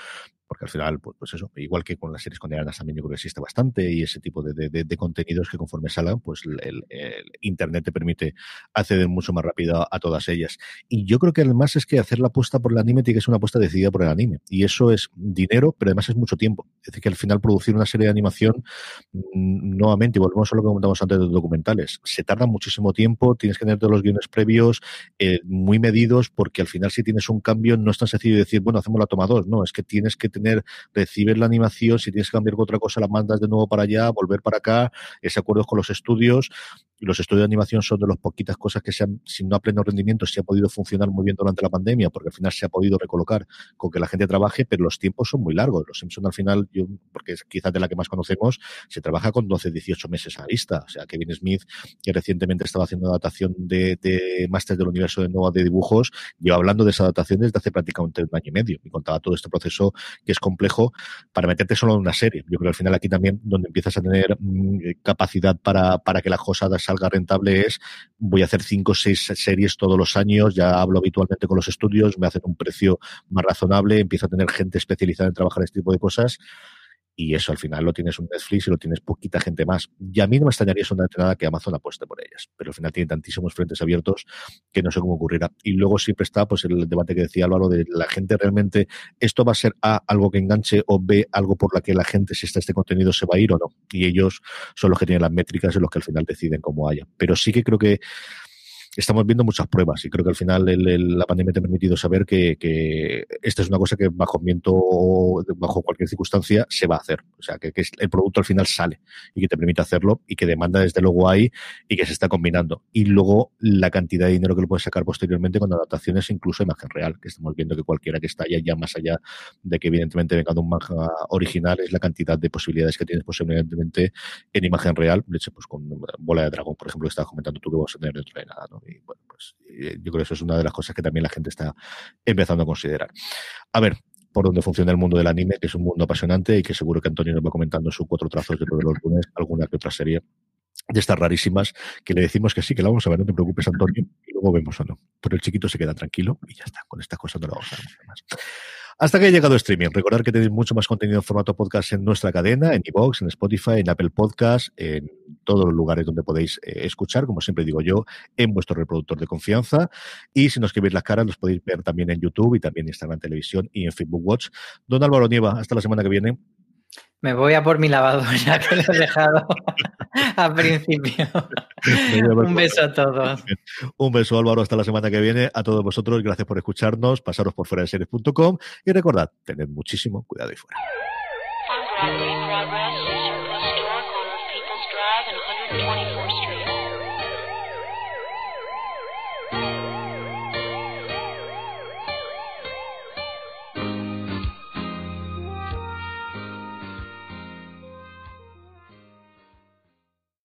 porque al final, pues, pues, eso, igual que con las series coreanas también yo creo que existe bastante y ese tipo de, de, contenidos que conforme salgan, pues el, Internet te permite acceder mucho más rápido a, todas ellas. Y yo creo que además es que hacer la apuesta por el anime tiene que ser una apuesta decidida por el anime. Y eso es dinero, pero además es mucho tiempo. Es decir, que al final producir una serie de animación, mm, nuevamente, volvemos a lo que comentamos antes de los documentales, se tarda muchísimo tiempo, tienes que tener todos los guiones previos eh, muy medidos, porque al final si tienes un cambio no es tan sencillo decir, bueno, hacemos la toma dos, no, es que tienes que tener, recibir la animación, si tienes que cambiar con otra cosa, la mandas de nuevo para allá, volver para acá, ese acuerdo con los estudios. Los estudios de animación son de las poquitas cosas que se han, si no a pleno rendimiento, se ha podido funcionar muy bien durante la pandemia, porque al final se ha podido recolocar con que la gente trabaje, pero los tiempos son muy largos. Los Simpson al final, yo, porque es quizás de la que más conocemos, se trabaja con 12, 18 meses a vista. O sea, Kevin Smith, que recientemente estaba haciendo adaptación de, de Máster del Universo de Nova de dibujos, lleva hablando de esa adaptación desde hace prácticamente un año y medio. Y contaba todo este proceso que es complejo para meterte solo en una serie. Yo creo que al final aquí también donde empiezas a tener mm, capacidad para, para que la cosa salga rentable es voy a hacer cinco o seis series todos los años, ya hablo habitualmente con los estudios, me hacen un precio más razonable, empiezo a tener gente especializada en trabajar este tipo de cosas y eso al final lo tienes un Netflix y lo tienes poquita gente más. Y a mí no me extrañaría solamente nada que Amazon apueste por ellas, pero al final tiene tantísimos frentes abiertos que no sé cómo ocurrirá. Y luego siempre está pues el debate que decía Álvaro de la gente realmente, esto va a ser A, algo que enganche o B, algo por la que la gente, si está este contenido, se va a ir o no. Y ellos son los que tienen las métricas y los que al final deciden cómo haya. Pero sí que creo que estamos viendo muchas pruebas y creo que al final la pandemia te ha permitido saber que, que, esta es una cosa que bajo viento o bajo cualquier circunstancia se va a hacer. O sea, que, que, el producto al final sale y que te permite hacerlo y que demanda desde luego ahí y que se está combinando. Y luego la cantidad de dinero que lo puedes sacar posteriormente con adaptaciones incluso imagen real, que estamos viendo que cualquiera que está allá ya más allá de que evidentemente venga de un manga original es la cantidad de posibilidades que tienes posiblemente en imagen real. De hecho, pues con Bola de Dragón, por ejemplo, que estabas comentando tú que vas a tener dentro de nada, ¿no? Y bueno, pues eh, yo creo que eso es una de las cosas que también la gente está empezando a considerar. A ver, por dónde funciona el mundo del anime, que es un mundo apasionante y que seguro que Antonio nos va comentando en sus cuatro trazos de todos los lunes, alguna que otra serie de estas rarísimas que le decimos que sí, que la vamos a ver, no te preocupes, Antonio, y luego vemos o no. Pero el chiquito se queda tranquilo y ya está, con estas cosas no lo vamos a ver más. Hasta que ha llegado streaming. Recordad que tenéis mucho más contenido en formato podcast en nuestra cadena, en iVoox, en Spotify, en Apple Podcast, en todos los lugares donde podéis eh, escuchar, como siempre digo yo, en vuestro reproductor de confianza. Y si nos queréis las caras, los podéis ver también en YouTube y también en Instagram Televisión y en Facebook Watch. Don Álvaro Nieva, hasta la semana que viene. Me voy a por mi lavadora que lo he dejado al principio. Un beso a todos. Un beso Álvaro, hasta la semana que viene. A todos vosotros, gracias por escucharnos. Pasaros por fuera de series.com y recordad, tened muchísimo cuidado ahí fuera.